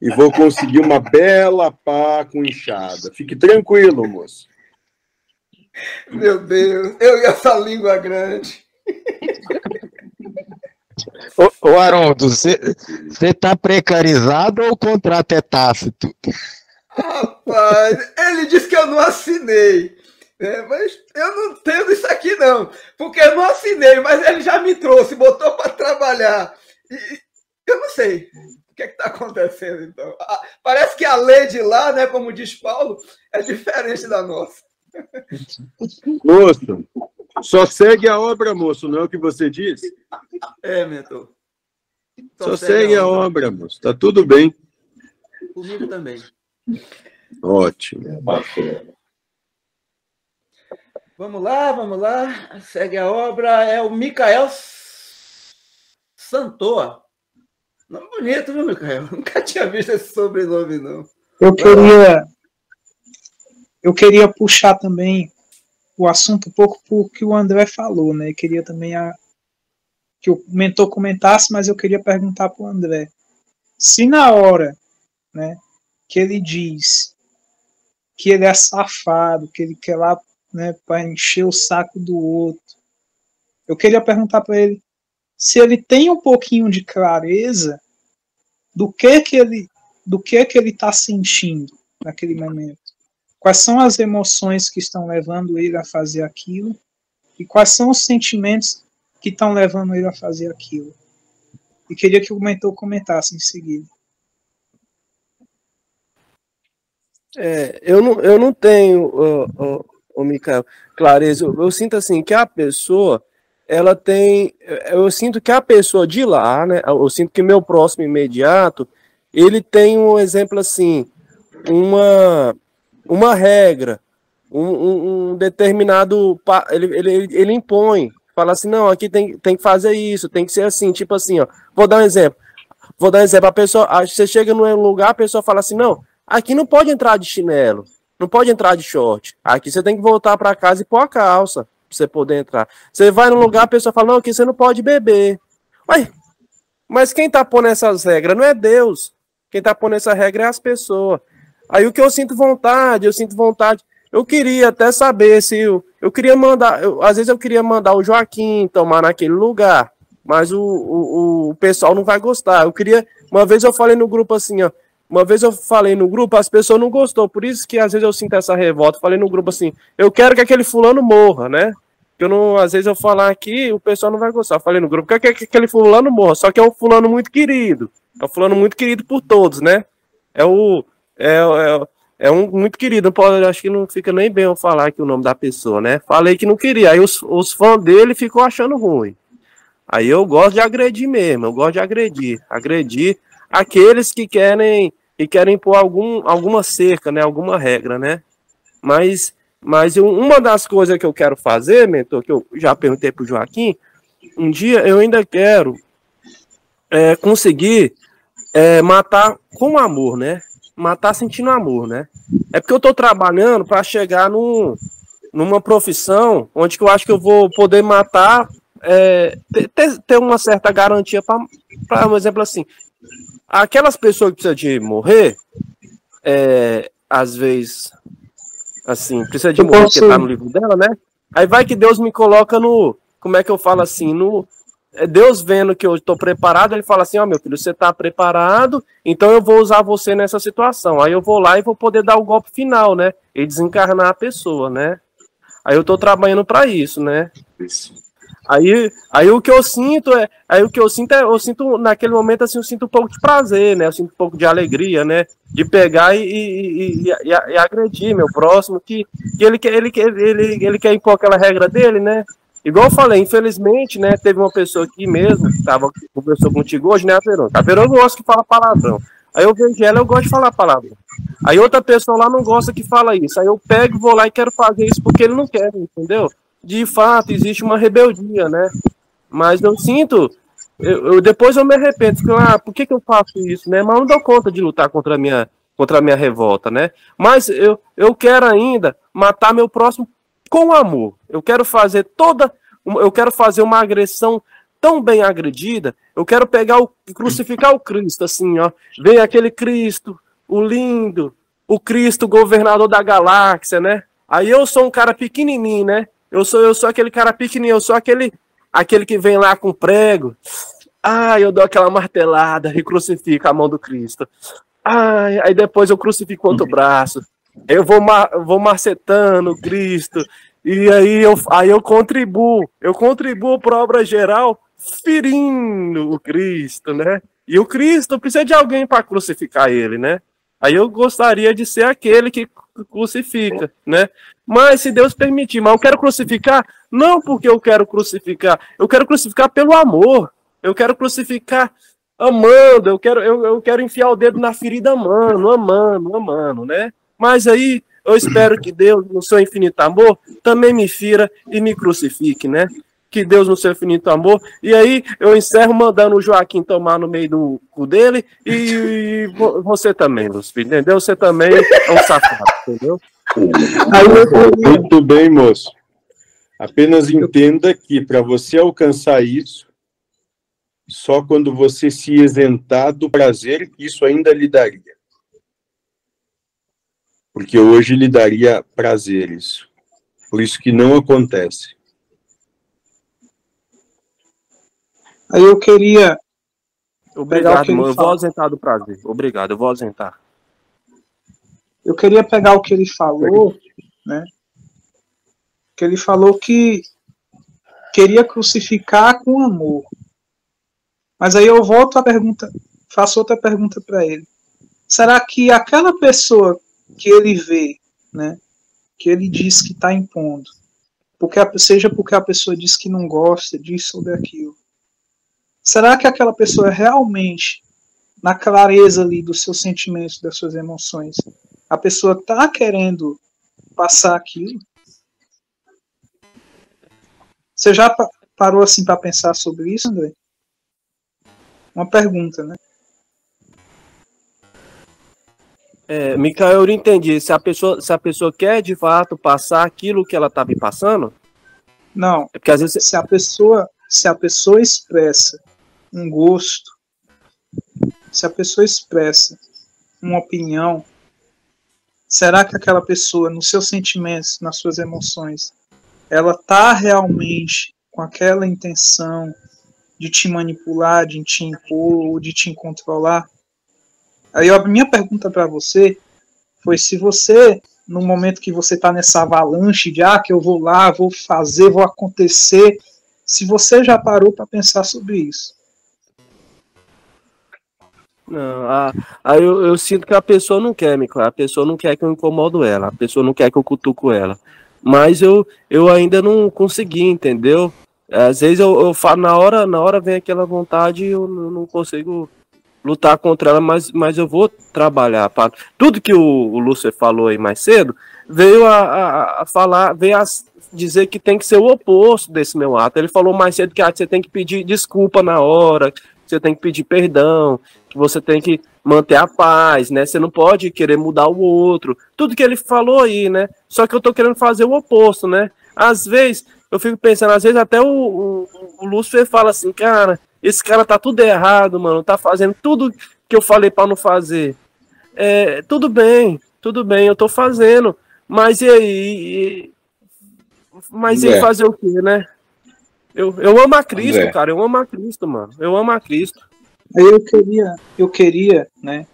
E vou conseguir uma bela pá com enxada. Fique tranquilo, moço. Meu Deus, eu e essa língua grande. Ô, ô Haroldo, você está precarizado ou o contrato é tácito? Rapaz, ele disse que eu não assinei. É, mas eu não entendo isso aqui, não. Porque eu não assinei, mas ele já me trouxe, botou para trabalhar. E, eu não sei o que é está acontecendo, então. Parece que a lei de lá, né, como diz Paulo, é diferente da nossa. Moço, só segue a obra, moço, não é o que você diz? É, mentor. Só, só segue, segue a obra, obra moço. Tá tudo bem. Comigo também. Ótimo. Vamos lá, vamos lá. Segue a obra. É o Micael Santoa. Nome bonito, viu, Micael? Nunca tinha visto esse sobrenome, não. Eu queria. Eu queria puxar também o assunto um pouco por que o André falou, né? Eu queria também a, que o mentor comentasse, mas eu queria perguntar para o André. Se na hora né, que ele diz que ele é safado, que ele quer lá né, para encher o saco do outro, Eu queria perguntar para ele se ele tem um pouquinho de clareza do que que ele do que que ele está sentindo naquele momento. Quais são as emoções que estão levando ele a fazer aquilo e quais são os sentimentos que estão levando ele a fazer aquilo. E queria que o mentor comentasse em seguida. É, eu, não, eu não tenho, o oh, oh, Micael, clareza. Eu, eu, sinto assim que a pessoa, ela tem. Eu sinto que a pessoa de lá, né? Eu sinto que meu próximo imediato, ele tem um exemplo assim, uma, uma regra, um, um, um determinado. Ele, ele, ele impõe, fala assim: não, aqui tem, tem que fazer isso, tem que ser assim, tipo assim, ó. Vou dar um exemplo. Vou dar um exemplo. A pessoa, você chega num lugar, a pessoa fala assim: não, aqui não pode entrar de chinelo, não pode entrar de short. Aqui você tem que voltar para casa e pôr a calça você poder entrar. Você vai num lugar, a pessoa fala: não, aqui você não pode beber. Ué, mas quem tá pondo essas regras não é Deus. Quem tá pondo essa regra é as pessoas. Aí o que eu sinto vontade, eu sinto vontade. Eu queria até saber se eu, eu queria mandar, eu, às vezes eu queria mandar o Joaquim tomar naquele lugar, mas o, o, o pessoal não vai gostar. Eu queria, uma vez eu falei no grupo assim, ó, uma vez eu falei no grupo, as pessoas não gostou, por isso que às vezes eu sinto essa revolta. Falei no grupo assim, eu quero que aquele fulano morra, né? Que eu não, às vezes eu falar aqui, o pessoal não vai gostar. Falei no grupo, quero que aquele fulano morra, só que é um fulano muito querido. É um fulano muito querido por todos, né? É o é, é, é um muito querido, pode, acho que não fica nem bem eu falar aqui o nome da pessoa, né? Falei que não queria, aí os, os fãs dele ficou achando ruim. Aí eu gosto de agredir mesmo, eu gosto de agredir, agredir aqueles que querem e querem pôr algum, alguma cerca, né, alguma regra, né? Mas, mas eu, uma das coisas que eu quero fazer, mentor, que eu já perguntei para o Joaquim, um dia eu ainda quero é, conseguir é, matar com amor, né? matar sentindo amor, né? É porque eu tô trabalhando para chegar num, numa profissão onde eu acho que eu vou poder matar, é, ter, ter uma certa garantia para, um exemplo assim, aquelas pessoas que precisam de morrer, é, às vezes, assim, precisa de eu morrer posso... porque tá no livro dela, né? Aí vai que Deus me coloca no, como é que eu falo assim, no, é Deus vendo que eu estou preparado, ele fala assim: Ó, oh, meu filho, você está preparado, então eu vou usar você nessa situação. Aí eu vou lá e vou poder dar o golpe final, né? E desencarnar a pessoa, né? Aí eu estou trabalhando para isso, né? Aí, aí o que eu sinto é, aí o que eu sinto é, eu sinto naquele momento assim, eu sinto um pouco de prazer, né? Eu sinto um pouco de alegria, né? De pegar e, e, e, e, e agredir meu próximo, que, que ele, ele, ele, ele, ele quer impor aquela regra dele, né? Igual eu falei, infelizmente, né, teve uma pessoa aqui mesmo, que tava, conversou contigo hoje, né, a Verônica. A Verônica gosta que fala palavrão. Aí eu vejo ela, eu gosto de falar palavrão. Aí outra pessoa lá não gosta que fala isso. Aí eu pego, vou lá e quero fazer isso porque ele não quer, entendeu? De fato, existe uma rebeldia, né? Mas eu sinto, eu, eu depois eu me arrependo, fico, ah, por que, que eu faço isso, né? Mas eu não dou conta de lutar contra a minha, contra a minha revolta, né? Mas eu, eu quero ainda matar meu próximo com amor. Eu quero fazer toda, eu quero fazer uma agressão tão bem agredida. Eu quero pegar o crucificar o Cristo assim, ó. Vem aquele Cristo, o lindo, o Cristo governador da galáxia, né? Aí eu sou um cara pequenininho, né? Eu sou eu sou aquele cara pequenininho, eu sou aquele aquele que vem lá com prego. Ah, eu dou aquela martelada e crucifico a mão do Cristo. Ai, aí depois eu crucifico outro braço. Eu vou, vou macetando Cristo, e aí eu, aí eu contribuo, eu contribuo para a obra geral ferindo o Cristo, né? E o Cristo precisa de alguém para crucificar ele, né? Aí eu gostaria de ser aquele que crucifica, né? Mas se Deus permitir, mas eu quero crucificar não porque eu quero crucificar, eu quero crucificar pelo amor. Eu quero crucificar amando, eu quero eu, eu quero enfiar o dedo na ferida amando, amando, amando, né? Mas aí eu espero que Deus, no seu infinito amor, também me fira e me crucifique, né? Que Deus, no seu infinito amor. E aí eu encerro mandando o Joaquim tomar no meio do cu dele e você também, Lúcio, entendeu? Você também é um safado, entendeu? Muito bem, moço. Apenas entenda que para você alcançar isso, só quando você se isentar do prazer, isso ainda lhe daria porque hoje lhe daria prazer isso. Por isso que não acontece. Aí eu queria. Obrigado, mano. Eu vou ausentar do prazer. Obrigado, eu vou ausentar. Eu queria pegar o que ele falou, né? Que ele falou que queria crucificar com amor. Mas aí eu volto à pergunta, faço outra pergunta para ele. Será que aquela pessoa que ele vê, né, que ele diz que está impondo, porque seja porque a pessoa diz que não gosta disso ou daquilo, será que aquela pessoa realmente, na clareza ali dos seus sentimentos, das suas emoções, a pessoa está querendo passar aquilo? Você já parou assim para pensar sobre isso, André? Uma pergunta, né? É, Micael, eu entendi. Se a, pessoa, se a pessoa quer de fato passar aquilo que ela está me passando? Não. É porque às vezes se a pessoa, se a pessoa expressa um gosto, se a pessoa expressa uma opinião, será que aquela pessoa, nos seus sentimentos, nas suas emoções, ela está realmente com aquela intenção de te manipular, de te impor ou de te controlar. Aí a minha pergunta para você foi se você, no momento que você está nessa avalanche de ah, que eu vou lá, vou fazer, vou acontecer, se você já parou para pensar sobre isso. Não, a, a, eu, eu, sinto que a pessoa não quer, me a pessoa não quer que eu incomodo ela, a pessoa não quer que eu cutuco ela. Mas eu, eu ainda não consegui, entendeu? Às vezes eu, eu falo, na hora, na hora vem aquela vontade e eu não consigo lutar contra ela, mas, mas eu vou trabalhar. Pra... Tudo que o, o Lúcio falou aí mais cedo veio a, a, a falar, veio a dizer que tem que ser o oposto desse meu ato. Ele falou mais cedo que ah, você tem que pedir desculpa na hora, você tem que pedir perdão, que você tem que manter a paz, né? Você não pode querer mudar o outro. Tudo que ele falou aí, né? Só que eu tô querendo fazer o oposto, né? Às vezes, eu fico pensando, às vezes até o, o, o Lúcio fala assim, cara, esse cara tá tudo errado, mano, tá fazendo tudo que eu falei para não fazer. É, tudo bem, tudo bem, eu tô fazendo, mas e aí? Mas e é. fazer o quê, né? Eu, eu amo a Cristo, André. cara, eu amo a Cristo, mano, eu amo a Cristo. Aí eu queria, eu queria, né?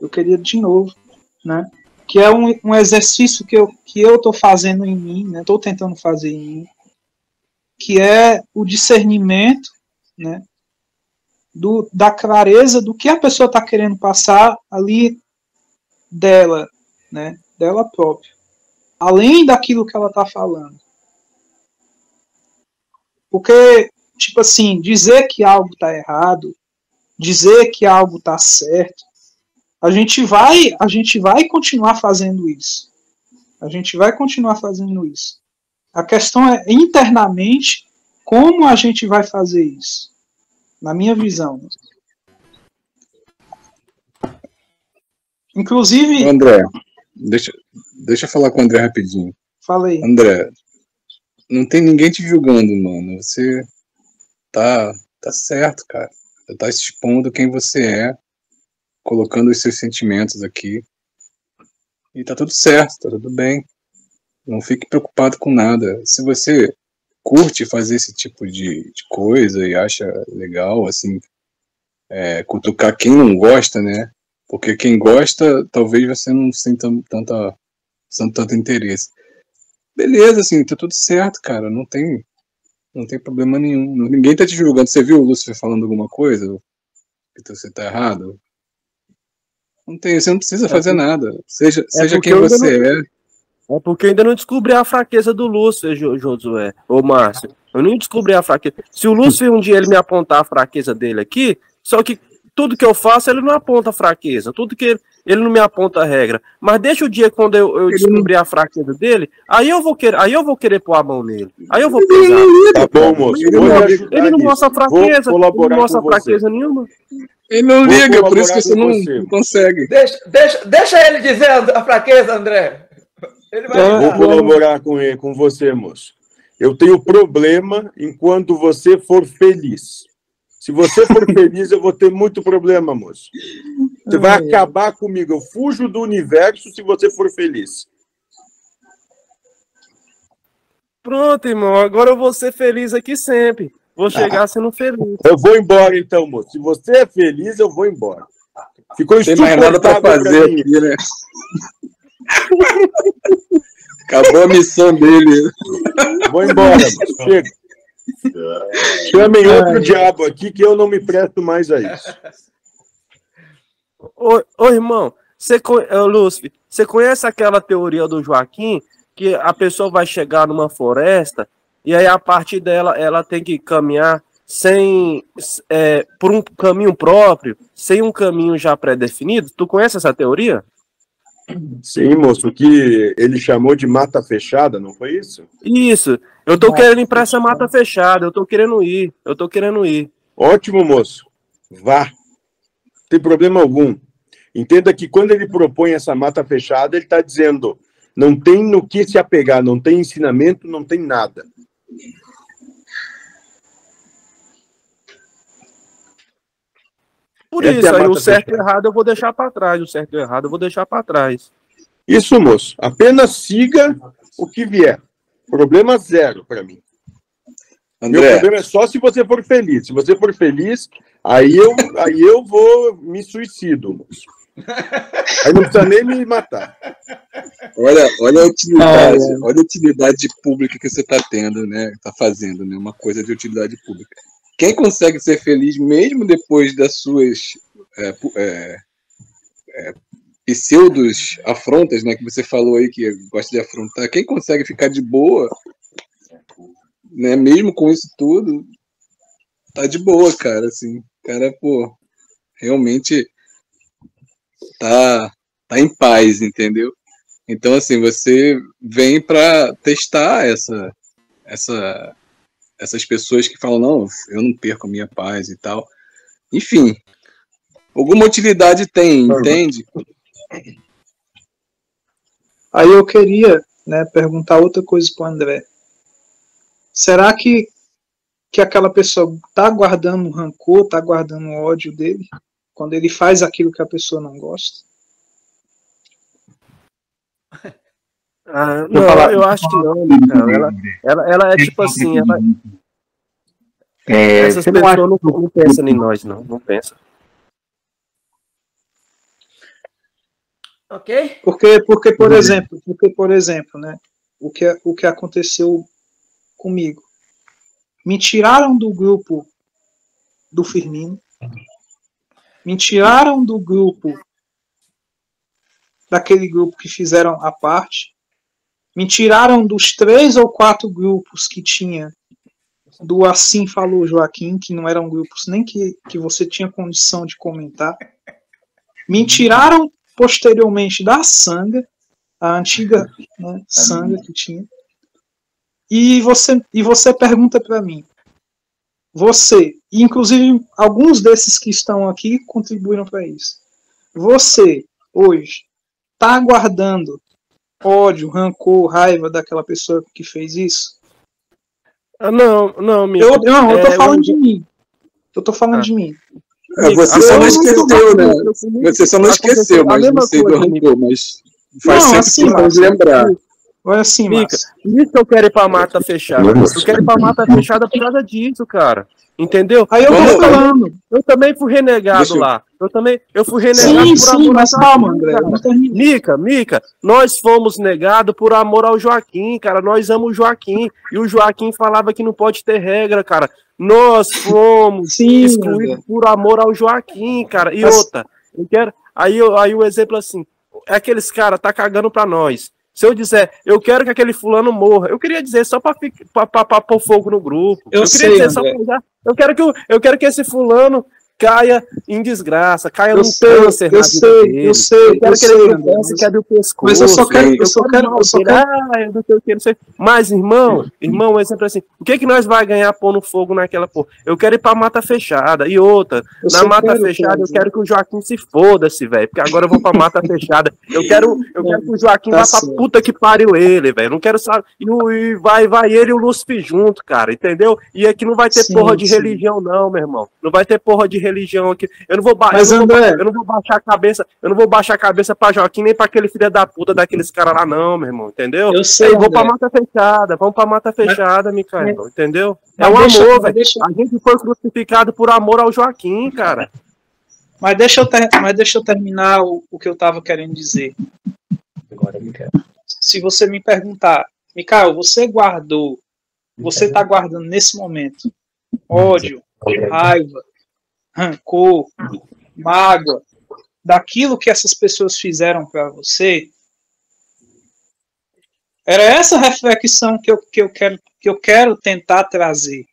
Eu queria de novo, né? que é um, um exercício que eu que eu estou fazendo em mim, né? Estou tentando fazer em mim, que é o discernimento, né? Do, da clareza do que a pessoa está querendo passar ali dela, né? Dela própria, além daquilo que ela está falando. Porque, tipo assim, dizer que algo está errado, dizer que algo está certo, a gente vai, a gente vai continuar fazendo isso. A gente vai continuar fazendo isso. A questão é internamente como a gente vai fazer isso. Na minha visão. Inclusive. André, deixa, deixa eu falar com o André rapidinho. Falei. André, não tem ninguém te julgando, mano. Você tá, tá certo, cara. Você tá expondo quem você é colocando os seus sentimentos aqui. E tá tudo certo, tá tudo bem. Não fique preocupado com nada. Se você curte fazer esse tipo de, de coisa e acha legal, assim, é, cutucar quem não gosta, né? Porque quem gosta, talvez você não sinta tanta, tanto interesse. Beleza, assim, tá tudo certo, cara. Não tem, não tem problema nenhum. Ninguém tá te julgando. Você viu o Lúcifer falando alguma coisa? Que você tá errado? Não tem, você não precisa é fazer nada. Seja, é seja quem você não... é. É porque eu ainda não descobri a fraqueza do Lúcio, Josué, ou Márcio. Eu não descobri a fraqueza. Se o Lúcio um dia ele me apontar a fraqueza dele aqui, só que tudo que eu faço ele não aponta a fraqueza, tudo que ele, ele não me aponta a regra. Mas deixa o dia quando eu, eu descobrir a fraqueza dele, aí eu vou querer, aí eu vou querer pôr a mão nele. Aí eu vou pesar. Tá bom, moço. Ele, não, ele não mostra fraqueza, ele não mostra fraqueza nenhuma. Ele não Vou liga, por isso que você não, você. consegue. Deixa, deixa, deixa ele dizer a fraqueza, André. Vou colaborar com, ele, com você, moço. Eu tenho problema enquanto você for feliz. Se você for feliz, eu vou ter muito problema, moço. Você vai acabar comigo. Eu fujo do universo se você for feliz. Pronto, irmão. Agora eu vou ser feliz aqui sempre. vou chegar sendo feliz. Eu vou embora então, moço. Se você é feliz, eu vou embora. Ficou Tem mais nada pra fazer aqui, né? Acabou a missão dele. Vou embora, chega. Chamem outro diabo aqui que eu não me presto mais a isso. Ô, ô irmão, você, Lúcio, você conhece aquela teoria do Joaquim que a pessoa vai chegar numa floresta e aí a partir dela ela tem que caminhar sem é, por um caminho próprio, sem um caminho já pré-definido? Tu conhece essa teoria? Sim, moço, que ele chamou de mata fechada, não foi isso? Isso. Eu tô querendo ir pra essa mata fechada, eu tô querendo ir, eu tô querendo ir. Ótimo, moço. Vá. Não tem problema algum. Entenda que quando ele propõe essa mata fechada, ele está dizendo: não tem no que se apegar, não tem ensinamento, não tem nada. Por Essa isso, é aí o certo e errado eu vou deixar para trás, o certo e errado eu vou deixar para trás. Isso, moço. Apenas siga o que vier. Problema zero para mim. André. Meu problema é só se você for feliz. Se você for feliz, aí eu, aí eu vou me suicido, moço. Aí não precisa nem me matar. Olha, olha a utilidade, ah, é. olha a utilidade pública que você está tendo, né? Está fazendo, né? Uma coisa de utilidade pública. Quem consegue ser feliz mesmo depois das suas é, é, é, pseudos afrontas, né? Que você falou aí que gosta de afrontar. Quem consegue ficar de boa, né? Mesmo com isso tudo, tá de boa, cara. Assim, cara, pô, realmente tá, tá em paz, entendeu? Então, assim, você vem para testar essa, essa, essas pessoas que falam, não, eu não perco a minha paz e tal. Enfim, alguma utilidade tem, entende? Aí eu queria né, perguntar outra coisa para o André. Será que, que aquela pessoa está guardando rancor, está guardando ódio dele? Quando ele faz aquilo que a pessoa não gosta? Ah, não, eu acho que não, cara. Ela, ela, ela é tipo assim, ela... É, essas pessoas não, não, não pensam em nós, não. Não pensam. Ok? Porque, porque, por exemplo, porque, por exemplo, né? O que, o que aconteceu comigo. Me tiraram do grupo do Firmino, me tiraram do grupo, daquele grupo que fizeram a parte, me tiraram dos três ou quatro grupos que tinha do Assim Falou Joaquim, que não eram grupos nem que, que você tinha condição de comentar. Me tiraram posteriormente da Sanga, a antiga né, Sanga que tinha. E você, e você pergunta para mim, você, inclusive alguns desses que estão aqui contribuíram para isso. Você, hoje, está aguardando ódio, rancor, raiva daquela pessoa que fez isso? Ah, não, não, Mico. Eu, não, eu tô é, falando eu... de mim. Eu tô falando ah. de mim. É, você só não esqueceu, né? Você só não esqueceu, mas não sei do rancor, mas faz não, sempre assim, lembrar. Olha assim, Mica, isso que eu quero ir pra mata fechada. Eu quero ir pra mata fechada por causa disso, cara. Entendeu? Aí eu tô falando. Eu também fui renegado eu... lá. Eu também, eu fui renegado sim, por amor mas calma, André. Mica, Mica, nós fomos negados por amor ao Joaquim, cara. Nós amamos o Joaquim. E o Joaquim falava que não pode ter regra, cara. Nós fomos sim, excluídos André. por amor ao Joaquim, cara. E mas... outra, eu quero. Aí, aí o exemplo assim, é aqueles cara tá cagando pra nós. Se eu dizer, eu quero que aquele fulano morra, eu queria dizer só para pôr fogo no grupo. Eu, eu queria dizer André. só pra, eu quero que eu quero que esse fulano caia em desgraça, caia eu num sei, câncer eu sei, dele. Eu sei, eu quero que sei, ele câncer, quebre o pescoço. Mas eu só quero, eu só quero, eu só quero... Ah, não sei o que, não sei. Mas, irmão, irmão, é sempre assim, o que que nós vai ganhar pondo fogo naquela porra? Eu quero ir pra mata fechada. E outra, eu na mata fechada, eu quero que o Joaquim se foda-se, velho, porque agora eu vou pra mata fechada. Eu quero, eu quero que o Joaquim tá vá pra puta que pariu ele, velho. Não quero saber. E, e, vai, vai ele e o Lúcifer junto, cara, entendeu? E aqui não vai ter sim, porra de sim. religião, não, meu irmão. Não vai ter porra de religião aqui. Eu não vou, ba Mas, eu, não vou eu não vou baixar a cabeça, eu não vou baixar a cabeça pra Joaquim nem pra aquele filho da puta daqueles caras lá, não, meu irmão, entendeu? Eu sei. Eu vou pra mata fechada, vamos pra mata fechada, Micael, entendeu? É um amor, velho. A gente foi crucificado por amor ao Joaquim, cara. Mas deixa eu, ter, mas deixa eu terminar o, o que eu estava querendo dizer. Agora, Se você me perguntar, Mikael, você guardou, você está guardando nesse momento ódio, raiva, rancor, mágoa, daquilo que essas pessoas fizeram para você? Era essa reflexão que eu, que, eu quero, que eu quero tentar trazer.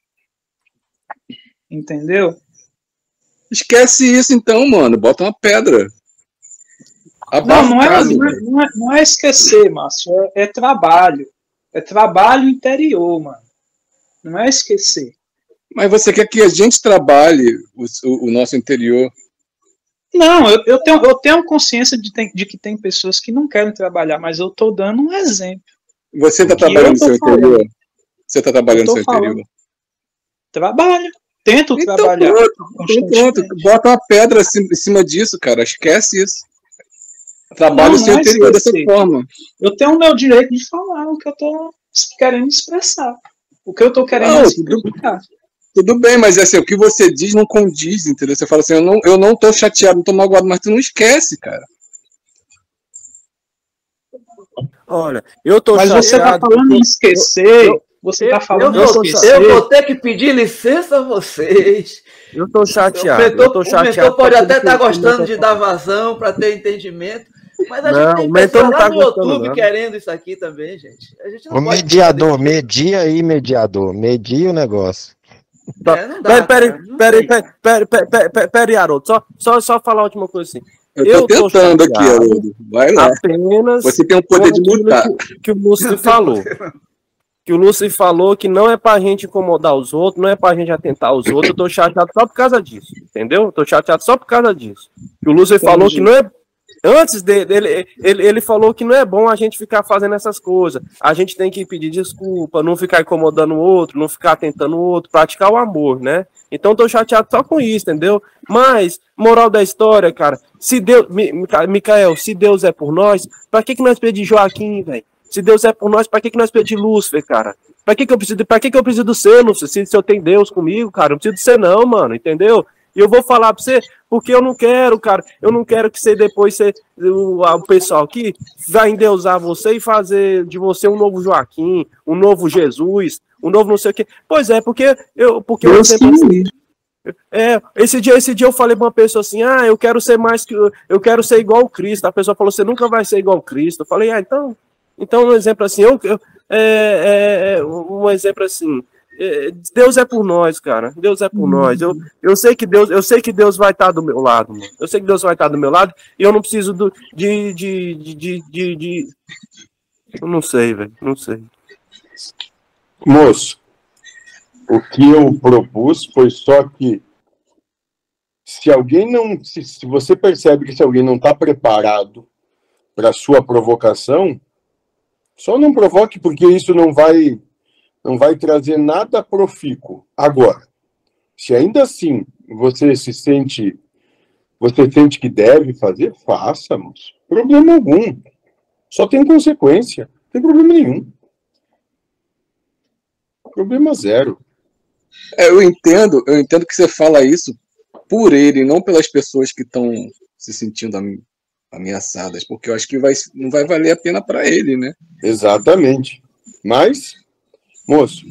Entendeu? Esquece isso então, mano. Bota uma pedra. não, não é, não, é, não, é, não é esquecer, Márcio. É, é, trabalho. É trabalho interior, mano. Não é esquecer. Mas você quer que a gente trabalhe o, o, o nosso interior? Não, eu, eu, tenho, eu tenho consciência de, tem, de que tem pessoas que não querem trabalhar, mas eu estou dando um exemplo. Você está trabalhando no seu falando. interior? Você está trabalhando no seu falando. interior? Trabalho. Tento então, trabalhar. Pronto, então pronto, bota uma pedra em cima disso, cara. Esquece isso. Trabalho não, seu interior dessa forma. Eu tenho o meu direito de falar o que eu estou querendo expressar. O que eu estou querendo não, explicar. Tudo bem, mas assim, o que você diz não condiz, entendeu? Você fala assim, eu não, eu não tô chateado, não tô magoado, mas tu não esquece, cara. Olha, eu tô mas chateado. Mas você tá falando em esquecer, eu, você está falando eu, vou, eu vou ter que pedir licença a vocês. Eu estou chateado. O mentor, eu chateado o mentor pode até estar tá gostando de dar vazão para ter entendimento. Mas a não, gente tem lá tá no YouTube não. querendo isso aqui também, gente. o mediador, media aí, mediador. Media o negócio. Peraí, peraí, peraí, peraí, peraí, peraí, Haroldo. Só, só, só falar a última coisa assim. Eu tô tentando aqui, Haroldo. Vai lá. Apenas Você tem o poder de mutar. Que, que o Lúcio falou que o Lúcio falou que não é pra gente incomodar os outros, não é pra gente atentar os outros, eu tô chateado só por causa disso, entendeu? Eu tô chateado só por causa disso. Que o Lúcio falou que não é. Antes dele, ele, ele, falou que não é bom a gente ficar fazendo essas coisas. A gente tem que pedir desculpa, não ficar incomodando o outro, não ficar tentando o outro, praticar o amor, né? Então tô chateado só com isso, entendeu? Mas, moral da história, cara, se Deus. Micael, se Deus é por nós, pra que, que nós pedimos Joaquim, velho? Se Deus é por nós, para que, que nós pedimos Lúcifer, cara? Para que, que eu preciso, para que, que eu preciso ser, Lúcifer? Se, se eu tenho Deus comigo, cara, não preciso ser não, mano, entendeu? E eu vou falar para você, porque eu não quero, cara, eu não quero que você depois você, o, o pessoal aqui vai endeusar você e fazer de você um novo Joaquim, um novo Jesus, um novo não sei o quê. Pois é, porque eu, porque eu, eu sempre é, esse dia, esse dia eu falei pra uma pessoa assim: "Ah, eu quero ser mais que eu quero ser igual ao Cristo". A pessoa falou: "Você nunca vai ser igual ao Cristo". Eu falei: "Ah, então, então, um exemplo assim, eu, eu é, é, é um exemplo assim, Deus é por nós, cara. Deus é por nós. Eu, eu sei que Deus, eu sei que Deus vai estar do meu lado, mano. Eu sei que Deus vai estar do meu lado e eu não preciso do, de, de, de, de, de... Eu não sei, velho. Não sei. Moço, o que eu propus foi só que se alguém não, se, se você percebe que se alguém não está preparado para sua provocação, só não provoque porque isso não vai não vai trazer nada profícuo. Agora, se ainda assim você se sente você sente que deve fazer, faça, mas problema algum. Só tem consequência, não tem problema nenhum. Problema zero. É, eu entendo, eu entendo que você fala isso por ele, não pelas pessoas que estão se sentindo ameaçadas, porque eu acho que vai, não vai valer a pena para ele, né? Exatamente. Mas, moço,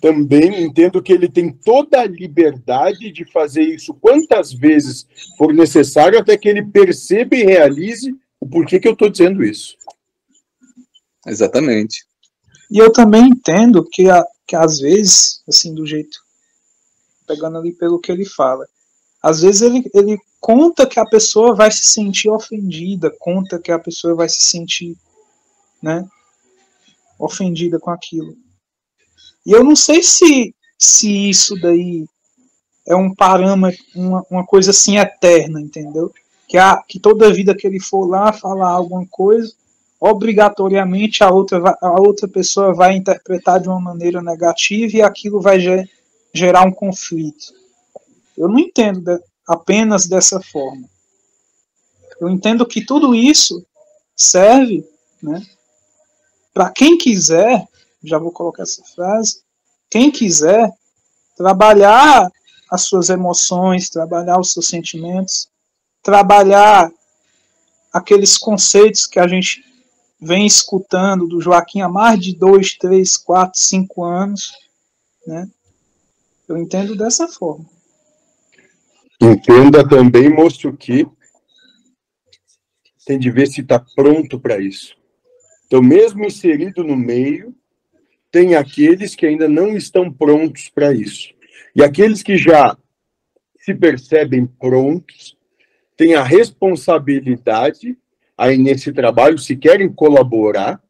também entendo que ele tem toda a liberdade de fazer isso quantas vezes for necessário até que ele perceba e realize o porquê que eu estou dizendo isso. Exatamente. E eu também entendo que, a, que às vezes, assim, do jeito, pegando ali pelo que ele fala, às vezes ele, ele conta que a pessoa vai se sentir ofendida, conta que a pessoa vai se sentir, né, ofendida com aquilo. E eu não sei se, se isso daí é um parâmetro, uma, uma coisa assim eterna, entendeu? Que, a, que toda vida que ele for lá falar alguma coisa, obrigatoriamente a outra, a outra pessoa vai interpretar de uma maneira negativa e aquilo vai gerar um conflito. Eu não entendo apenas dessa forma. Eu entendo que tudo isso serve né, para quem quiser, já vou colocar essa frase, quem quiser trabalhar as suas emoções, trabalhar os seus sentimentos, trabalhar aqueles conceitos que a gente vem escutando do Joaquim há mais de dois, três, quatro, cinco anos, né? Eu entendo dessa forma. Entenda também, moço, que tem de ver se está pronto para isso. Então, mesmo inserido no meio, tem aqueles que ainda não estão prontos para isso. E aqueles que já se percebem prontos, têm a responsabilidade aí nesse trabalho, se querem colaborar,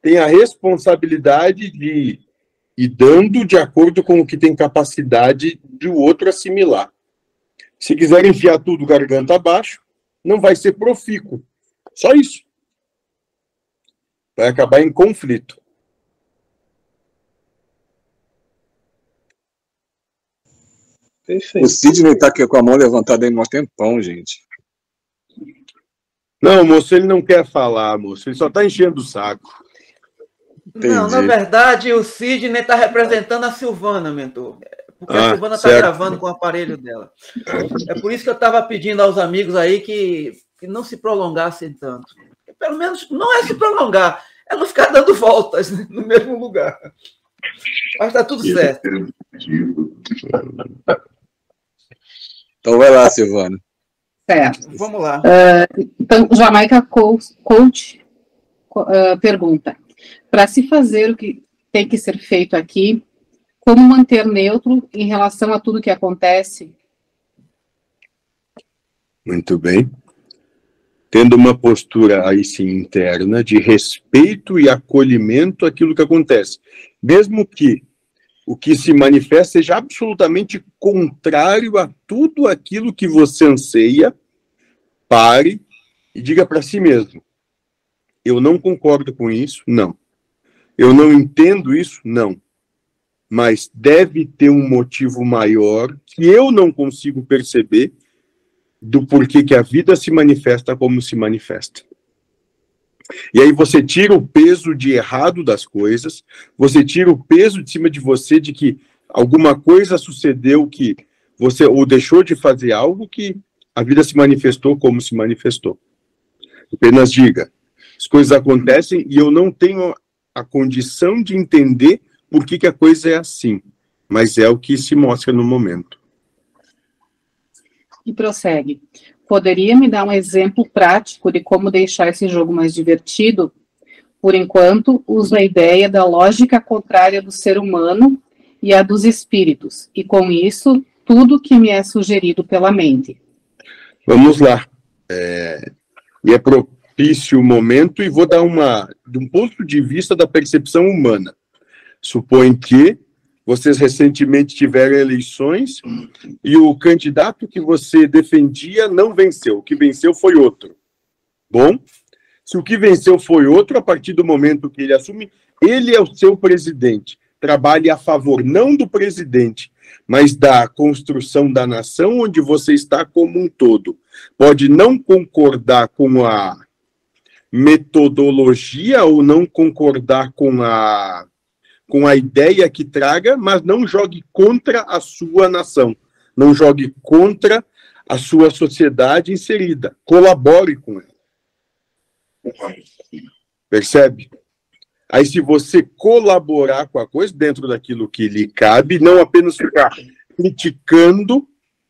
têm a responsabilidade de ir dando de acordo com o que tem capacidade de o outro assimilar. Se quiserem enfiar tudo garganta abaixo, não vai ser profícuo. Só isso. Vai acabar em conflito. Perfeito. O Sidney está aqui com a mão levantada aí um tempão, gente. Não, moço, ele não quer falar, moço. Ele só está enchendo o saco. Entendi. Não, na verdade, o Sidney está representando a Silvana, mentor. Porque ah, a Silvana está gravando com o aparelho dela. É por isso que eu estava pedindo aos amigos aí que, que não se prolongassem tanto. Pelo menos não é se prolongar, é não ficar dando voltas no mesmo lugar. Mas está tudo certo. Então vai lá, Silvana. Certo. Vamos lá. Uh, então, Jamaica Coach uh, pergunta: para se fazer o que tem que ser feito aqui, como manter neutro em relação a tudo que acontece? Muito bem. Tendo uma postura aí sim interna de respeito e acolhimento àquilo que acontece, mesmo que o que se manifesta seja absolutamente contrário a tudo aquilo que você anseia, pare e diga para si mesmo: eu não concordo com isso, não. Eu não entendo isso, não. Mas deve ter um motivo maior que eu não consigo perceber do porquê que a vida se manifesta como se manifesta. E aí você tira o peso de errado das coisas, você tira o peso de cima de você de que alguma coisa sucedeu que você ou deixou de fazer algo que a vida se manifestou como se manifestou. Apenas diga, as coisas acontecem e eu não tenho a condição de entender por que, que a coisa é assim, mas é o que se mostra no momento. E prossegue. Poderia me dar um exemplo prático de como deixar esse jogo mais divertido? Por enquanto, uso a ideia da lógica contrária do ser humano e a dos espíritos, e com isso, tudo que me é sugerido pela mente. Vamos lá. É, e é propício o momento, e vou dar uma, de um ponto de vista da percepção humana. Supõe que vocês recentemente tiveram eleições e o candidato que você defendia não venceu. O que venceu foi outro. Bom, se o que venceu foi outro, a partir do momento que ele assume, ele é o seu presidente. Trabalhe a favor não do presidente, mas da construção da nação onde você está como um todo. Pode não concordar com a metodologia ou não concordar com a com a ideia que traga, mas não jogue contra a sua nação, não jogue contra a sua sociedade inserida, colabore com ela. Percebe? Aí, se você colaborar com a coisa dentro daquilo que lhe cabe, não apenas ficar criticando,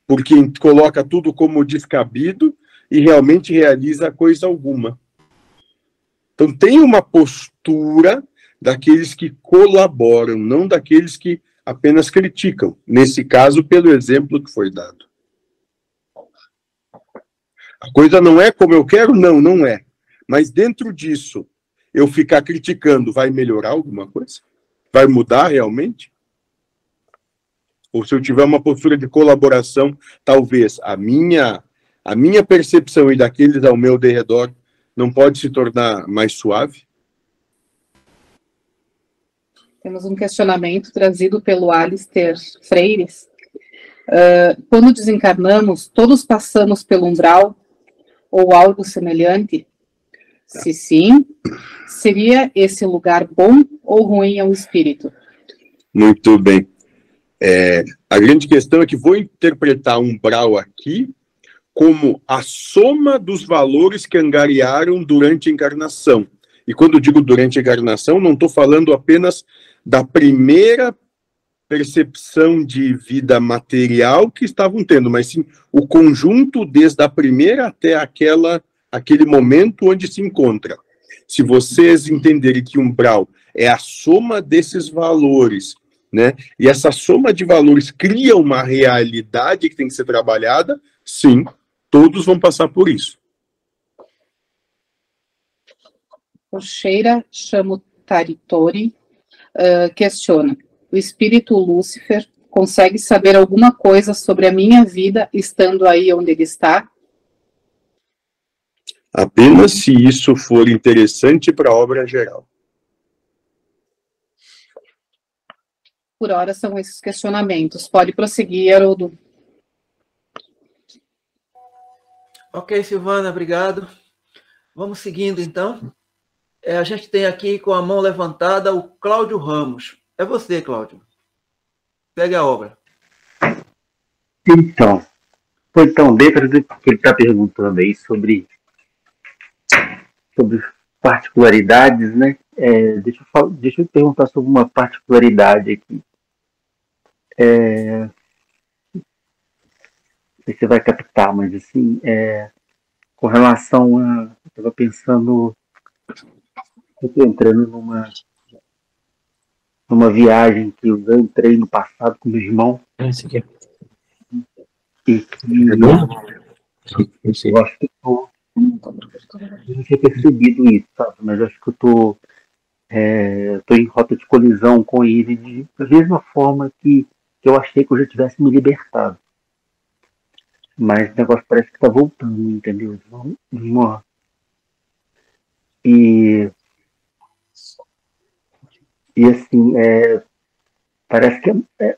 porque coloca tudo como descabido e realmente realiza coisa alguma. Então, tem uma postura daqueles que colaboram, não daqueles que apenas criticam, nesse caso, pelo exemplo que foi dado. A coisa não é como eu quero? Não, não é. Mas dentro disso, eu ficar criticando vai melhorar alguma coisa? Vai mudar realmente? Ou se eu tiver uma postura de colaboração, talvez a minha a minha percepção e daqueles ao meu derredor não pode se tornar mais suave? Temos um questionamento trazido pelo Alistair Freires. Uh, quando desencarnamos, todos passamos pelo umbral ou algo semelhante? Se sim, seria esse lugar bom ou ruim ao espírito? Muito bem. É, a grande questão é que vou interpretar umbral aqui como a soma dos valores que angariaram durante a encarnação. E quando digo durante a encarnação, não estou falando apenas da primeira percepção de vida material que estavam tendo, mas sim o conjunto desde a primeira até aquela aquele momento onde se encontra. Se vocês entenderem que umbral é a soma desses valores, né? E essa soma de valores cria uma realidade que tem que ser trabalhada, sim, todos vão passar por isso. O Sheira Taritori uh, questiona: o espírito Lúcifer consegue saber alguma coisa sobre a minha vida estando aí onde ele está? Apenas se isso for interessante para a obra geral. Por hora são esses questionamentos. Pode prosseguir, Haroldo. Ok, Silvana, obrigado. Vamos seguindo então. É, a gente tem aqui com a mão levantada o Cláudio Ramos. É você, Cláudio. Pegue a obra. Então, então dentro do que ele está perguntando aí sobre, sobre particularidades, né? É, deixa, eu, deixa eu perguntar sobre uma particularidade aqui. É, você vai captar, mas assim, é, com relação a. Eu estava pensando. Eu estou entrando numa numa viagem que eu entrei no passado com meu irmão. É esse aqui. E que é eu acho que eu não tinha percebido isso, sabe? Mas acho que eu tô, é, tô em rota de colisão com ele de, da mesma forma que, que eu achei que eu já tivesse me libertado. Mas o negócio parece que tá voltando, entendeu? E e assim, é, parece que é,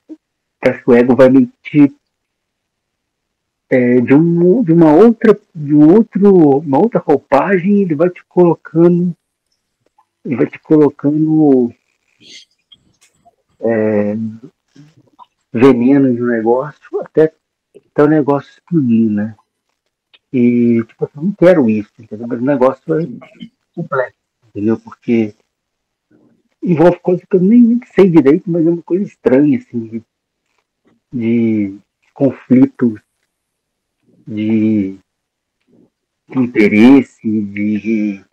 parece que o ego vai mentir é, de, um, de uma outra de um outro uma outra roupagem ele vai te colocando ele vai te colocando é, veneno de um negócio até, até o negócio explodir, né? E tipo, eu não quero isso, entendeu? Mas o negócio é complexo, entendeu? Porque envolve coisas que eu nem, sei direito, mas é uma coisa estranha, assim, de, de conflitos, de, de interesse, de, de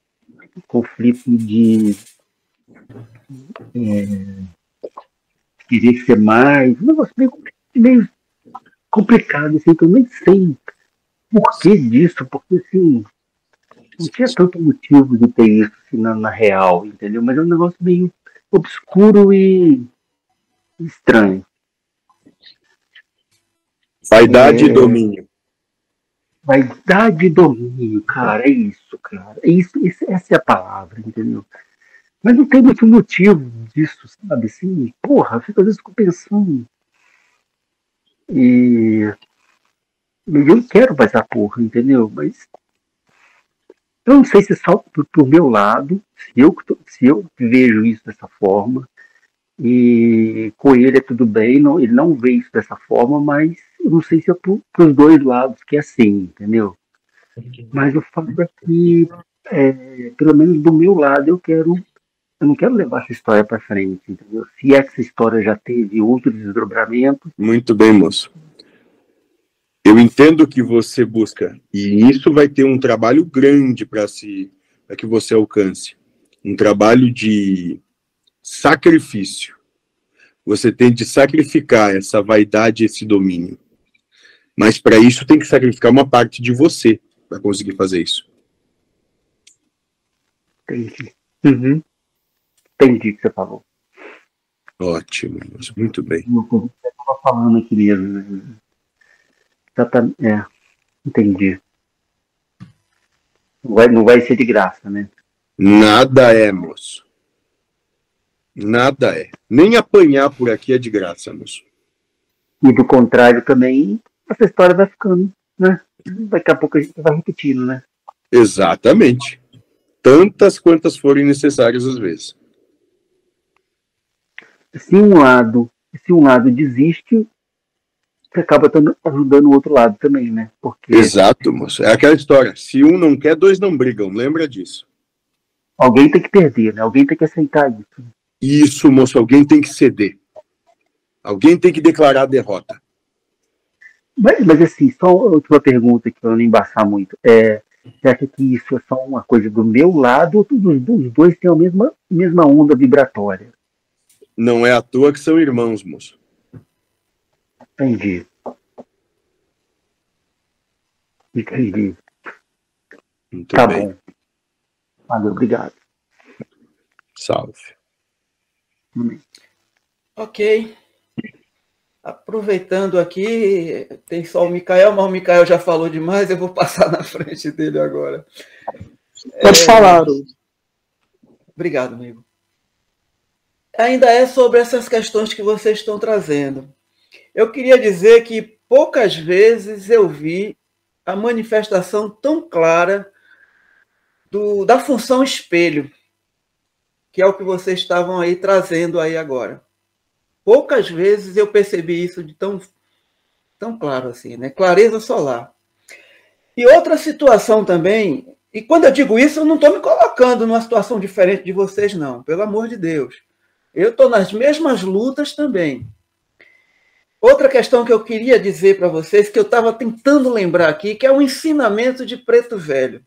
conflito de é, querer ser mais, um negócio meio, meio complicado, assim, que eu nem sei por que disso, porque assim, não tinha tanto motivo de ter isso assim, na, na, real, entendeu? Mas é um negócio meio obscuro e estranho. Vaidade é... e domínio. Vaidade e domínio, cara, é isso, cara. É isso, isso, essa é a palavra, entendeu? Mas não tem muito motivo disso, sabe? Assim, porra, fico, às vezes fico pensando. E eu quero mais a porra, entendeu? Mas eu não sei se só pro, pro meu lado, se eu, se eu vejo isso dessa forma, e com ele é tudo bem, não, ele não vê isso dessa forma, mas eu não sei se é para os dois lados que é assim, entendeu? Mas o fato é que, é, pelo menos do meu lado, eu quero, eu não quero levar essa história para frente, entendeu? Se essa história já teve outros desdobramentos. Muito bem, moço. Eu entendo que você busca, e isso vai ter um trabalho grande para se para que você alcance. Um trabalho de sacrifício. Você tem de sacrificar essa vaidade, esse domínio. Mas para isso tem que sacrificar uma parte de você para conseguir fazer isso. Entendi. Uhum. Entendi o que você falou. Ótimo, muito bem. Eu estava falando aqui mesmo. Exatamente. É, entendi. Não vai, não vai ser de graça, né? Nada é, moço. Nada é. Nem apanhar por aqui é de graça, moço. E do contrário também, essa história vai ficando, né? Daqui a pouco a gente vai repetindo, né? Exatamente. Tantas quantas forem necessárias às vezes. Se um lado, se um lado desiste, você acaba ajudando o outro lado também, né? Porque... Exato, moço. É aquela história. Se um não quer, dois não brigam. Lembra disso. Alguém tem que perder, né? Alguém tem que aceitar isso. Isso, moço. Alguém tem que ceder. Alguém tem que declarar a derrota. Mas, mas assim, só outra pergunta que eu não embaçar muito. É, você acha que isso é só uma coisa do meu lado ou dos dois têm a mesma, mesma onda vibratória? Não é à toa que são irmãos, moço. Entendi. Entendi. Muito tá bem. bom. Valeu, obrigado. Salve. Amém. Ok. Aproveitando aqui, tem só o Mikael, mas o Mikael já falou demais, eu vou passar na frente dele agora. Pode é... falar. Obrigado, amigo. Ainda é sobre essas questões que vocês estão trazendo. Eu queria dizer que poucas vezes eu vi a manifestação tão clara do, da função espelho, que é o que vocês estavam aí trazendo aí agora. Poucas vezes eu percebi isso de tão, tão claro assim, né? Clareza solar. E outra situação também, e quando eu digo isso, eu não estou me colocando numa situação diferente de vocês, não, pelo amor de Deus. Eu estou nas mesmas lutas também. Outra questão que eu queria dizer para vocês, que eu estava tentando lembrar aqui, que é o ensinamento de Preto Velho.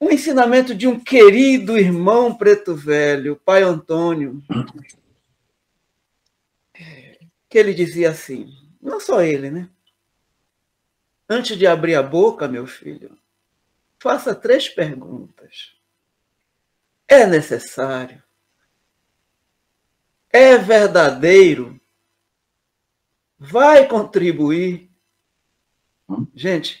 Um ensinamento de um querido irmão Preto Velho, pai Antônio, que ele dizia assim, não só ele, né? Antes de abrir a boca, meu filho, faça três perguntas. É necessário? É verdadeiro? Vai contribuir? Gente,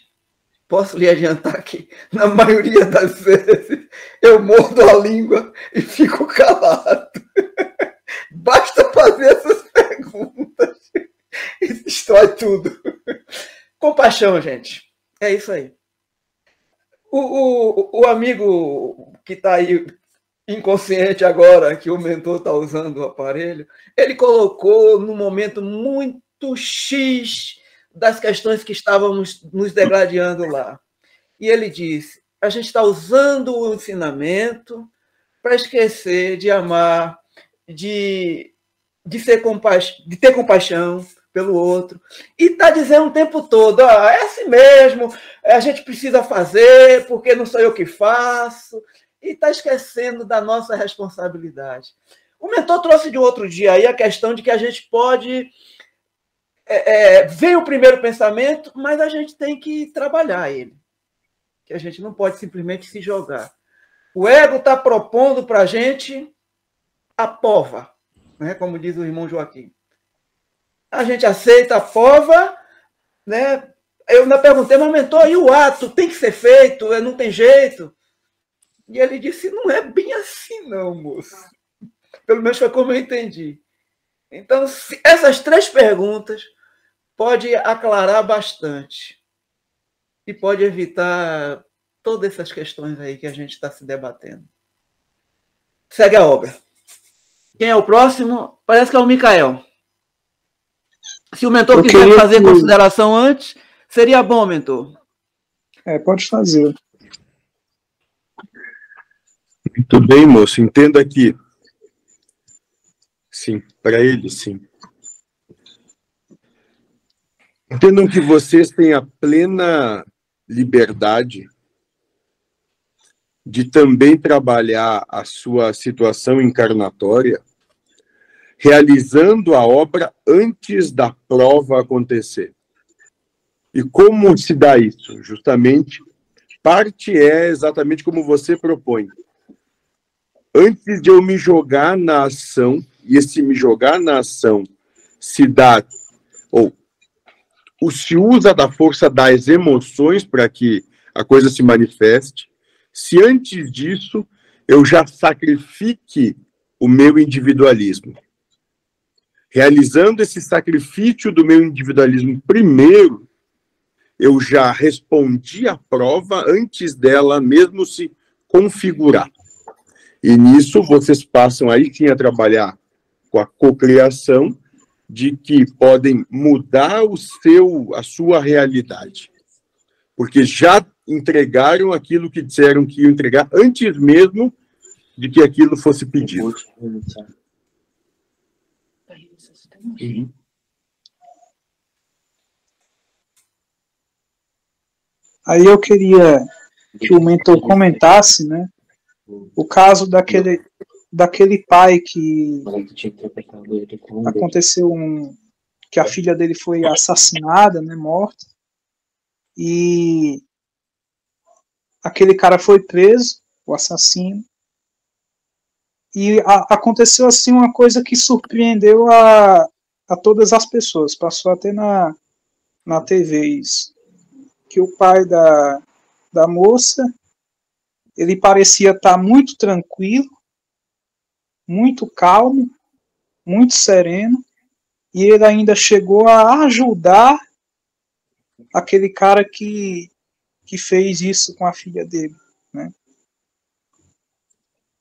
posso lhe adiantar que, na maioria das vezes, eu mordo a língua e fico calado. Basta fazer essas perguntas e destrói tudo. Compaixão, gente. É isso aí. O, o, o amigo que está aí inconsciente agora, que o mentor está usando o aparelho, ele colocou no momento muito X das questões que estávamos nos degradando lá. E ele disse: a gente está usando o ensinamento para esquecer de amar, de de, ser compa de ter compaixão pelo outro. E está dizendo o tempo todo: ah, é assim mesmo, a gente precisa fazer, porque não sou eu que faço. E está esquecendo da nossa responsabilidade. O mentor trouxe de outro dia aí a questão de que a gente pode é, é, ver o primeiro pensamento, mas a gente tem que trabalhar ele. Que a gente não pode simplesmente se jogar. O ego está propondo para a gente a pova né? como diz o irmão Joaquim. A gente aceita a pova, né? Eu ainda perguntei, mas mentor, e o ato tem que ser feito? Não tem jeito? E ele disse, não é bem assim não, moço. Pelo menos foi como eu entendi. Então, essas três perguntas pode aclarar bastante e pode evitar todas essas questões aí que a gente está se debatendo. Segue a obra. Quem é o próximo? Parece que é o Mikael. Se o mentor Eu quiser fazer que... consideração antes, seria bom, mentor. É, pode fazer. Muito bem, moço. Entenda aqui. Sim, para ele, sim. Entendam que vocês têm a plena liberdade de também trabalhar a sua situação encarnatória, realizando a obra antes da prova acontecer. E como se dá isso? Justamente, parte é exatamente como você propõe. Antes de eu me jogar na ação, e esse me jogar na ação se dá, ou, ou se usa da força das emoções para que a coisa se manifeste, se antes disso eu já sacrifique o meu individualismo. realizando esse sacrifício do meu individualismo primeiro, eu já respondi a prova antes dela mesmo se configurar. E nisso vocês passam aí sim a trabalhar com a cocriação de que podem mudar o seu a sua realidade. Porque já entregaram aquilo que disseram que iam entregar antes mesmo de que aquilo fosse pedido. Aí eu queria que o mentor comentasse, né, o caso daquele, daquele pai que aconteceu um, que a filha dele foi assassinada, né, morta, e aquele cara foi preso, o assassino, e a, aconteceu assim uma coisa que surpreendeu a, a todas as pessoas, passou até na, na TV isso, que o pai da, da moça, ele parecia estar muito tranquilo, muito calmo, muito sereno, e ele ainda chegou a ajudar aquele cara que, que fez isso com a filha dele, né?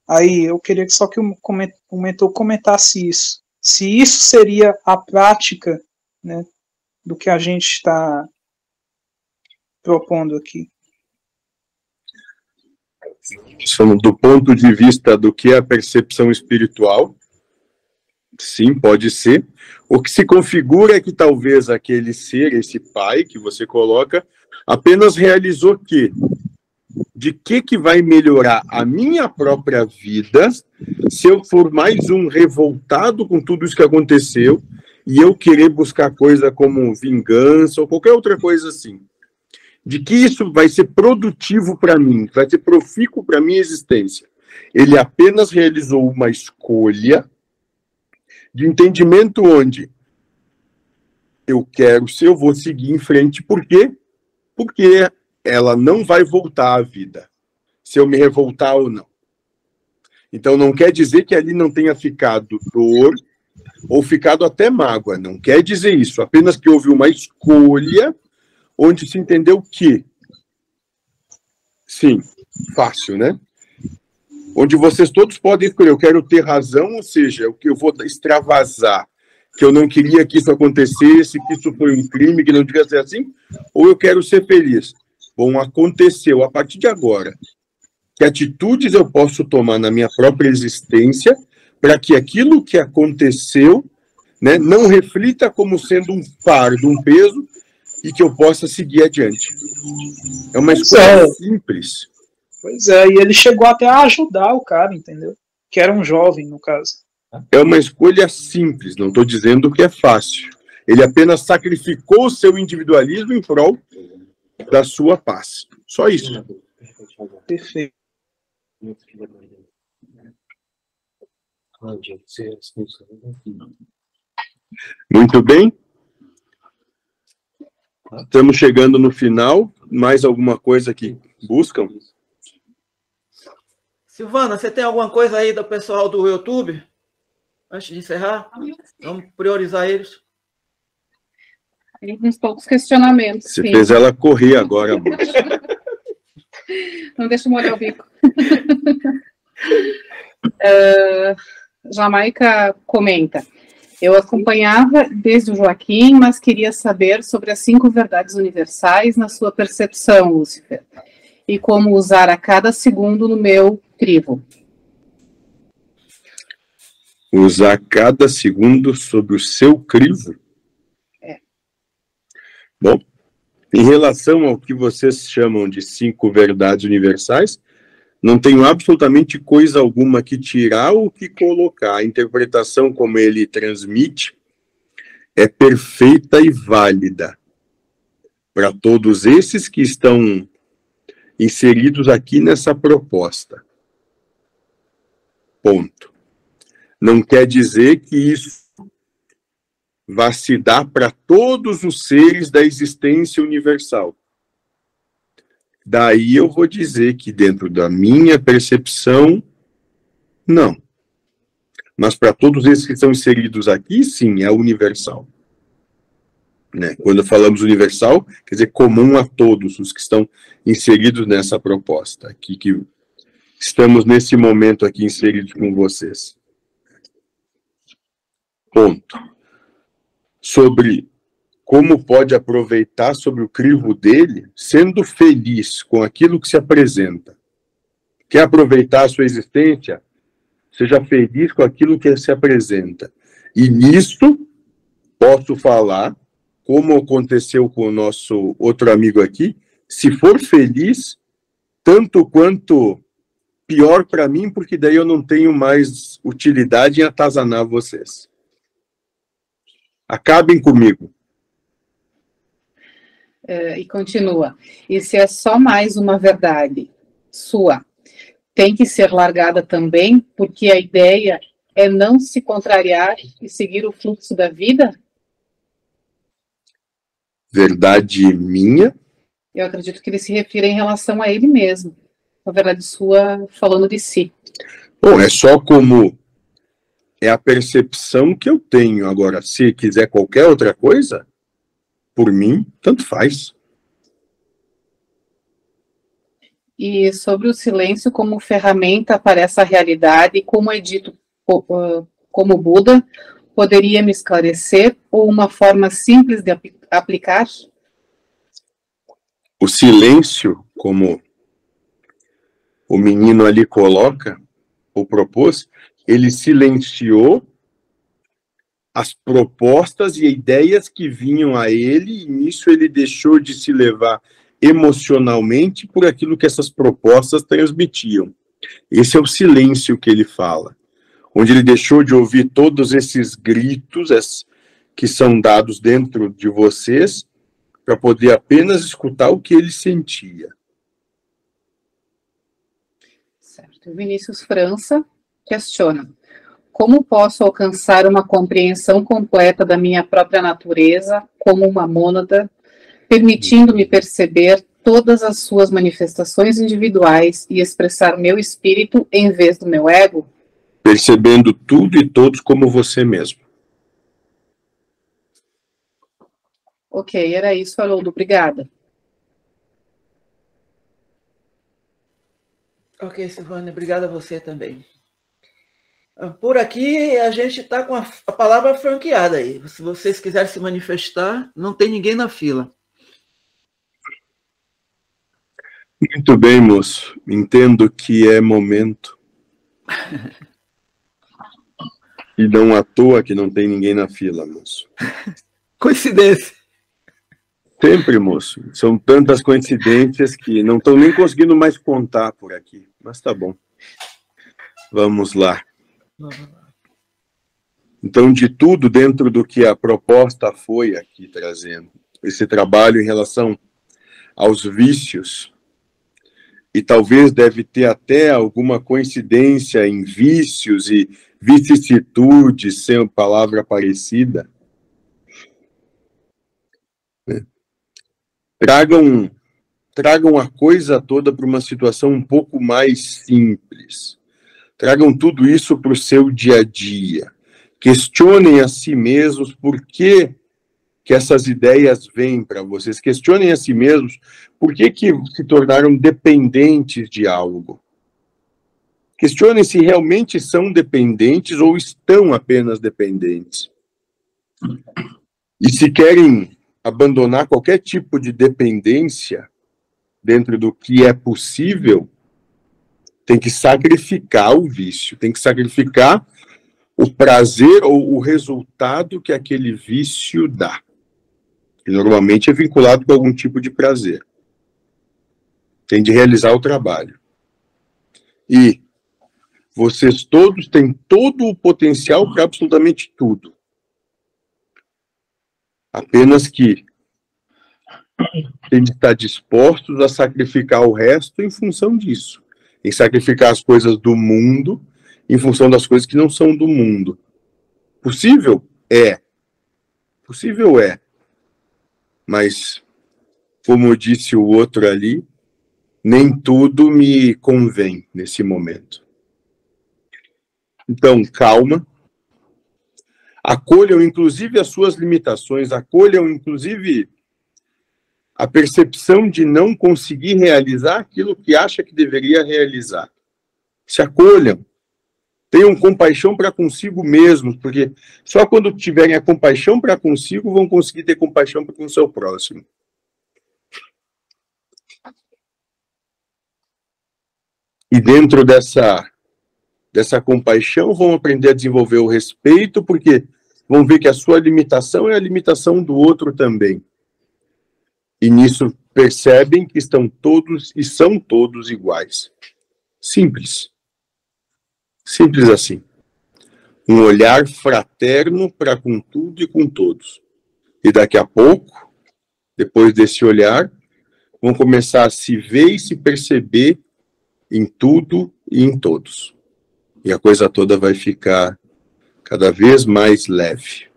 Aí eu queria só que o mentor comentasse isso. Se isso seria a prática né, do que a gente está propondo aqui. Do ponto de vista do que é a percepção espiritual, sim, pode ser. O que se configura é que talvez aquele ser, esse pai que você coloca, apenas realizou que de que que vai melhorar a minha própria vida se eu for mais um revoltado com tudo isso que aconteceu e eu querer buscar coisa como vingança ou qualquer outra coisa assim. De que isso vai ser produtivo para mim, vai ser profícuo para minha existência. Ele apenas realizou uma escolha de entendimento onde eu quero se eu vou seguir em frente, por quê? Porque ela não vai voltar à vida, se eu me revoltar ou não. Então não quer dizer que ali não tenha ficado dor ou ficado até mágoa, não quer dizer isso, apenas que houve uma escolha onde se entendeu que sim, fácil, né? Onde vocês todos podem escolher, eu quero ter razão, ou seja, o que eu vou extravasar, que eu não queria que isso acontecesse, que isso foi um crime, que não devia ser assim, ou eu quero ser feliz. Bom, aconteceu a partir de agora. Que atitudes eu posso tomar na minha própria existência para que aquilo que aconteceu né, não reflita como sendo um fardo, um peso, e que eu possa seguir adiante. É uma escolha é. simples. Pois é, e ele chegou até a ajudar o cara, entendeu? Que era um jovem, no caso. É uma escolha simples, não estou dizendo que é fácil. Ele apenas sacrificou o seu individualismo em prol da sua paz. Só isso. Perfeito. Muito bem. Estamos chegando no final. Mais alguma coisa que buscam? Silvana, você tem alguma coisa aí do pessoal do YouTube? Antes de encerrar? Vamos priorizar eles uns poucos questionamentos. Você sim. fez ela correr agora, Não deixa eu molhar o bico. uh, Jamaica comenta. Eu acompanhava desde o Joaquim, mas queria saber sobre as cinco verdades universais na sua percepção, Lúcifer, e como usar a cada segundo no meu crivo. Usar cada segundo sobre o seu crivo? Bom, em relação ao que vocês chamam de cinco verdades universais, não tenho absolutamente coisa alguma que tirar ou que colocar. A interpretação como ele transmite é perfeita e válida para todos esses que estão inseridos aqui nessa proposta. Ponto. Não quer dizer que isso vai se dar para todos os seres da existência universal. Daí eu vou dizer que, dentro da minha percepção, não. Mas para todos esses que estão inseridos aqui, sim, é universal. Né? Quando falamos universal, quer dizer comum a todos os que estão inseridos nessa proposta, aqui que estamos nesse momento aqui inseridos com vocês. Ponto. Sobre como pode aproveitar sobre o crivo dele, sendo feliz com aquilo que se apresenta. Quer aproveitar a sua existência? Seja feliz com aquilo que se apresenta. E nisso, posso falar, como aconteceu com o nosso outro amigo aqui, se for feliz, tanto quanto pior para mim, porque daí eu não tenho mais utilidade em atazanar vocês. Acabem comigo. É, e continua. E se é só mais uma verdade sua, tem que ser largada também, porque a ideia é não se contrariar e seguir o fluxo da vida? Verdade minha? Eu acredito que ele se refira em relação a ele mesmo. A verdade sua falando de si. Bom, é só como é a percepção que eu tenho. Agora, se quiser qualquer outra coisa, por mim, tanto faz. E sobre o silêncio como ferramenta para essa realidade, como é dito como Buda, poderia me esclarecer ou uma forma simples de aplicar? O silêncio, como o menino ali coloca, ou propôs, ele silenciou as propostas e ideias que vinham a ele, e nisso ele deixou de se levar emocionalmente por aquilo que essas propostas transmitiam. Esse é o silêncio que ele fala, onde ele deixou de ouvir todos esses gritos que são dados dentro de vocês, para poder apenas escutar o que ele sentia. Certo. Vinícius França questiona: como posso alcançar uma compreensão completa da minha própria natureza como uma mônada permitindo-me perceber todas as suas manifestações individuais e expressar meu espírito em vez do meu ego? Percebendo tudo e todos como você mesmo. Ok, era isso, Haroldo. Obrigada. Ok, Silvana, obrigada a você também. Por aqui a gente está com a, a, palavra franqueada aí. Se vocês quiserem se manifestar, não tem ninguém na fila. Muito bem, moço. Entendo que é momento. e não à toa que não tem ninguém na fila, moço. Coincidência. Sempre, moço. São tantas coincidências que não estão nem conseguindo mais contar por aqui. Mas tá bom. Vamos lá. Então, de tudo dentro do que a proposta foi aqui trazendo, esse trabalho em relação aos vícios, e talvez deve ter até alguma coincidência em vícios e vicissitudes, sem palavra parecida. Né? Tragam, tragam a coisa toda para uma situação um pouco mais simples. Tragam tudo isso para o seu dia a dia. Questionem a si mesmos por que que essas ideias vêm para vocês. Questionem a si mesmos por que, que se tornaram dependentes de algo. Questionem se realmente são dependentes ou estão apenas dependentes. E se querem abandonar qualquer tipo de dependência dentro do que é possível, tem que sacrificar o vício, tem que sacrificar o prazer ou o resultado que aquele vício dá que normalmente é vinculado com algum tipo de prazer. Tem de realizar o trabalho. E vocês todos têm todo o potencial para absolutamente tudo. Apenas que tem de estar dispostos a sacrificar o resto em função disso. Em sacrificar as coisas do mundo em função das coisas que não são do mundo. Possível? É. Possível é mas, como disse o outro ali, nem tudo me convém nesse momento. Então, calma. Acolham, inclusive, as suas limitações, acolham, inclusive, a percepção de não conseguir realizar aquilo que acha que deveria realizar. Se acolham. Tenham compaixão para consigo mesmos, porque só quando tiverem a compaixão para consigo vão conseguir ter compaixão para com o seu próximo. E dentro dessa, dessa compaixão, vão aprender a desenvolver o respeito, porque vão ver que a sua limitação é a limitação do outro também. E nisso percebem que estão todos e são todos iguais. Simples. Simples assim. Um olhar fraterno para com tudo e com todos. E daqui a pouco, depois desse olhar, vão começar a se ver e se perceber em tudo e em todos. E a coisa toda vai ficar cada vez mais leve.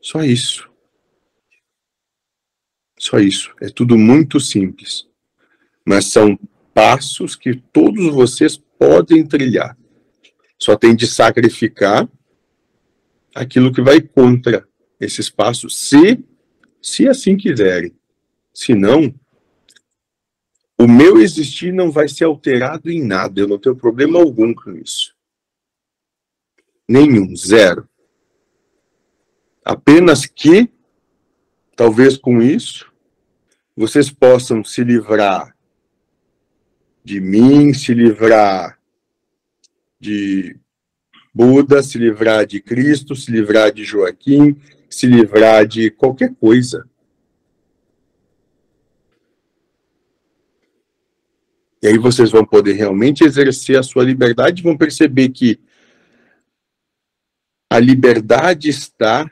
Só isso. Só isso. É tudo muito simples. Mas são passos que todos vocês podem trilhar. Só tem de sacrificar aquilo que vai contra esses passos, se, se assim quiserem. Se não, o meu existir não vai ser alterado em nada, eu não tenho problema algum com isso. Nenhum, zero. Apenas que, talvez com isso, vocês possam se livrar de mim, se livrar de Buda, se livrar de Cristo, se livrar de Joaquim, se livrar de qualquer coisa. E aí vocês vão poder realmente exercer a sua liberdade, vão perceber que a liberdade está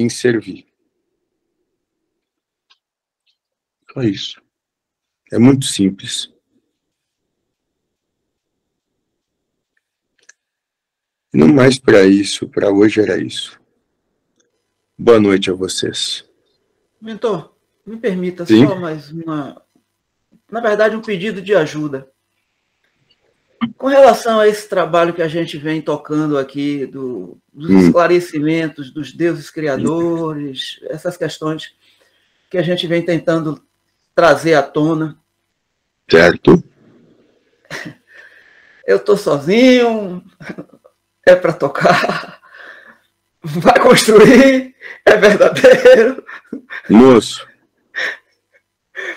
em servir. Só isso. É muito simples. Não mais para isso, para hoje era isso. Boa noite a vocês. Mentor, me permita Sim? só mais uma, na verdade, um pedido de ajuda. Com relação a esse trabalho que a gente vem tocando aqui, do, dos hum. esclarecimentos dos deuses criadores, essas questões que a gente vem tentando trazer à tona. Certo. Eu estou sozinho, é para tocar, vai construir, é verdadeiro. Moço,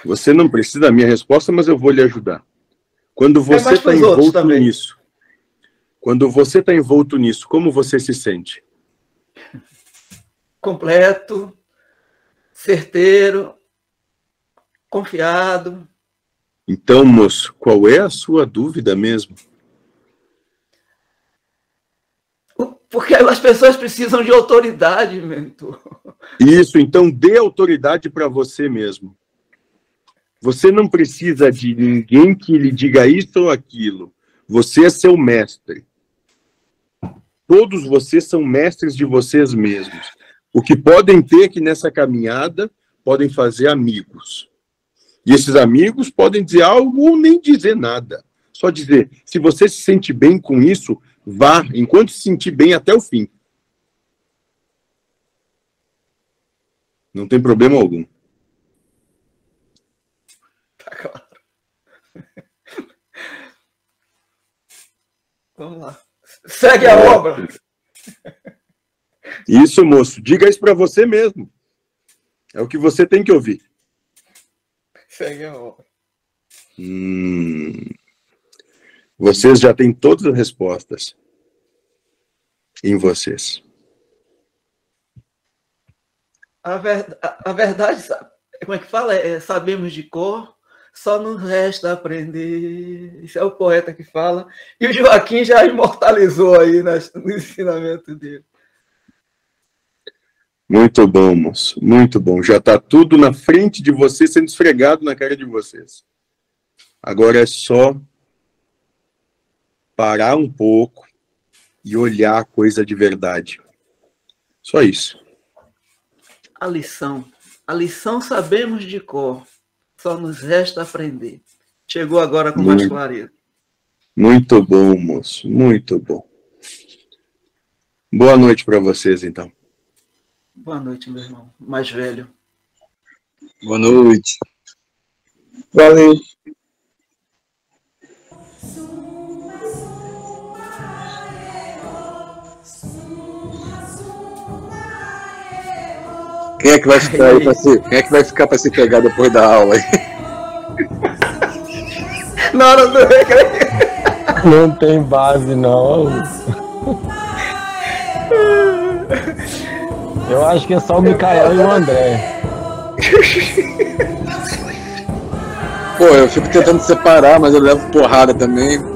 você não precisa da minha resposta, mas eu vou lhe ajudar. Quando é você está envolto nisso, quando você está envolto nisso, como você se sente? Completo, certeiro, confiado. Então, moço, qual é a sua dúvida mesmo? Porque as pessoas precisam de autoridade, mentor. Isso, então dê autoridade para você mesmo. Você não precisa de ninguém que lhe diga isso ou aquilo. Você é seu mestre. Todos vocês são mestres de vocês mesmos. O que podem ter que nessa caminhada podem fazer amigos. E esses amigos podem dizer algo ou nem dizer nada. Só dizer, se você se sente bem com isso, vá, enquanto se sentir bem até o fim. Não tem problema algum. Vamos lá. Segue a obra. Isso, moço. Diga isso para você mesmo. É o que você tem que ouvir. Segue a obra. Hum, vocês já têm todas as respostas em vocês. A, ver, a, a verdade, como é que fala? É, sabemos de cor, só nos resta aprender. Isso é o poeta que fala. E o Joaquim já imortalizou aí no ensinamento dele. Muito bom, moço. Muito bom. Já está tudo na frente de vocês, sendo esfregado na cara de vocês. Agora é só parar um pouco e olhar a coisa de verdade. Só isso. A lição. A lição sabemos de cor. Só nos resta aprender. Chegou agora com mais clareza. Muito bom, moço. Muito bom. Boa noite para vocês, então. Boa noite, meu irmão. Mais velho. Boa noite. Valeu. Quem é que vai ficar aí pra se, quem é que vai ficar para se pegar depois da aula aí? Na hora do recreio. Não tem base, não. Eu acho que é só o Mikael e o André. Pô, eu fico tentando separar, mas eu levo porrada também.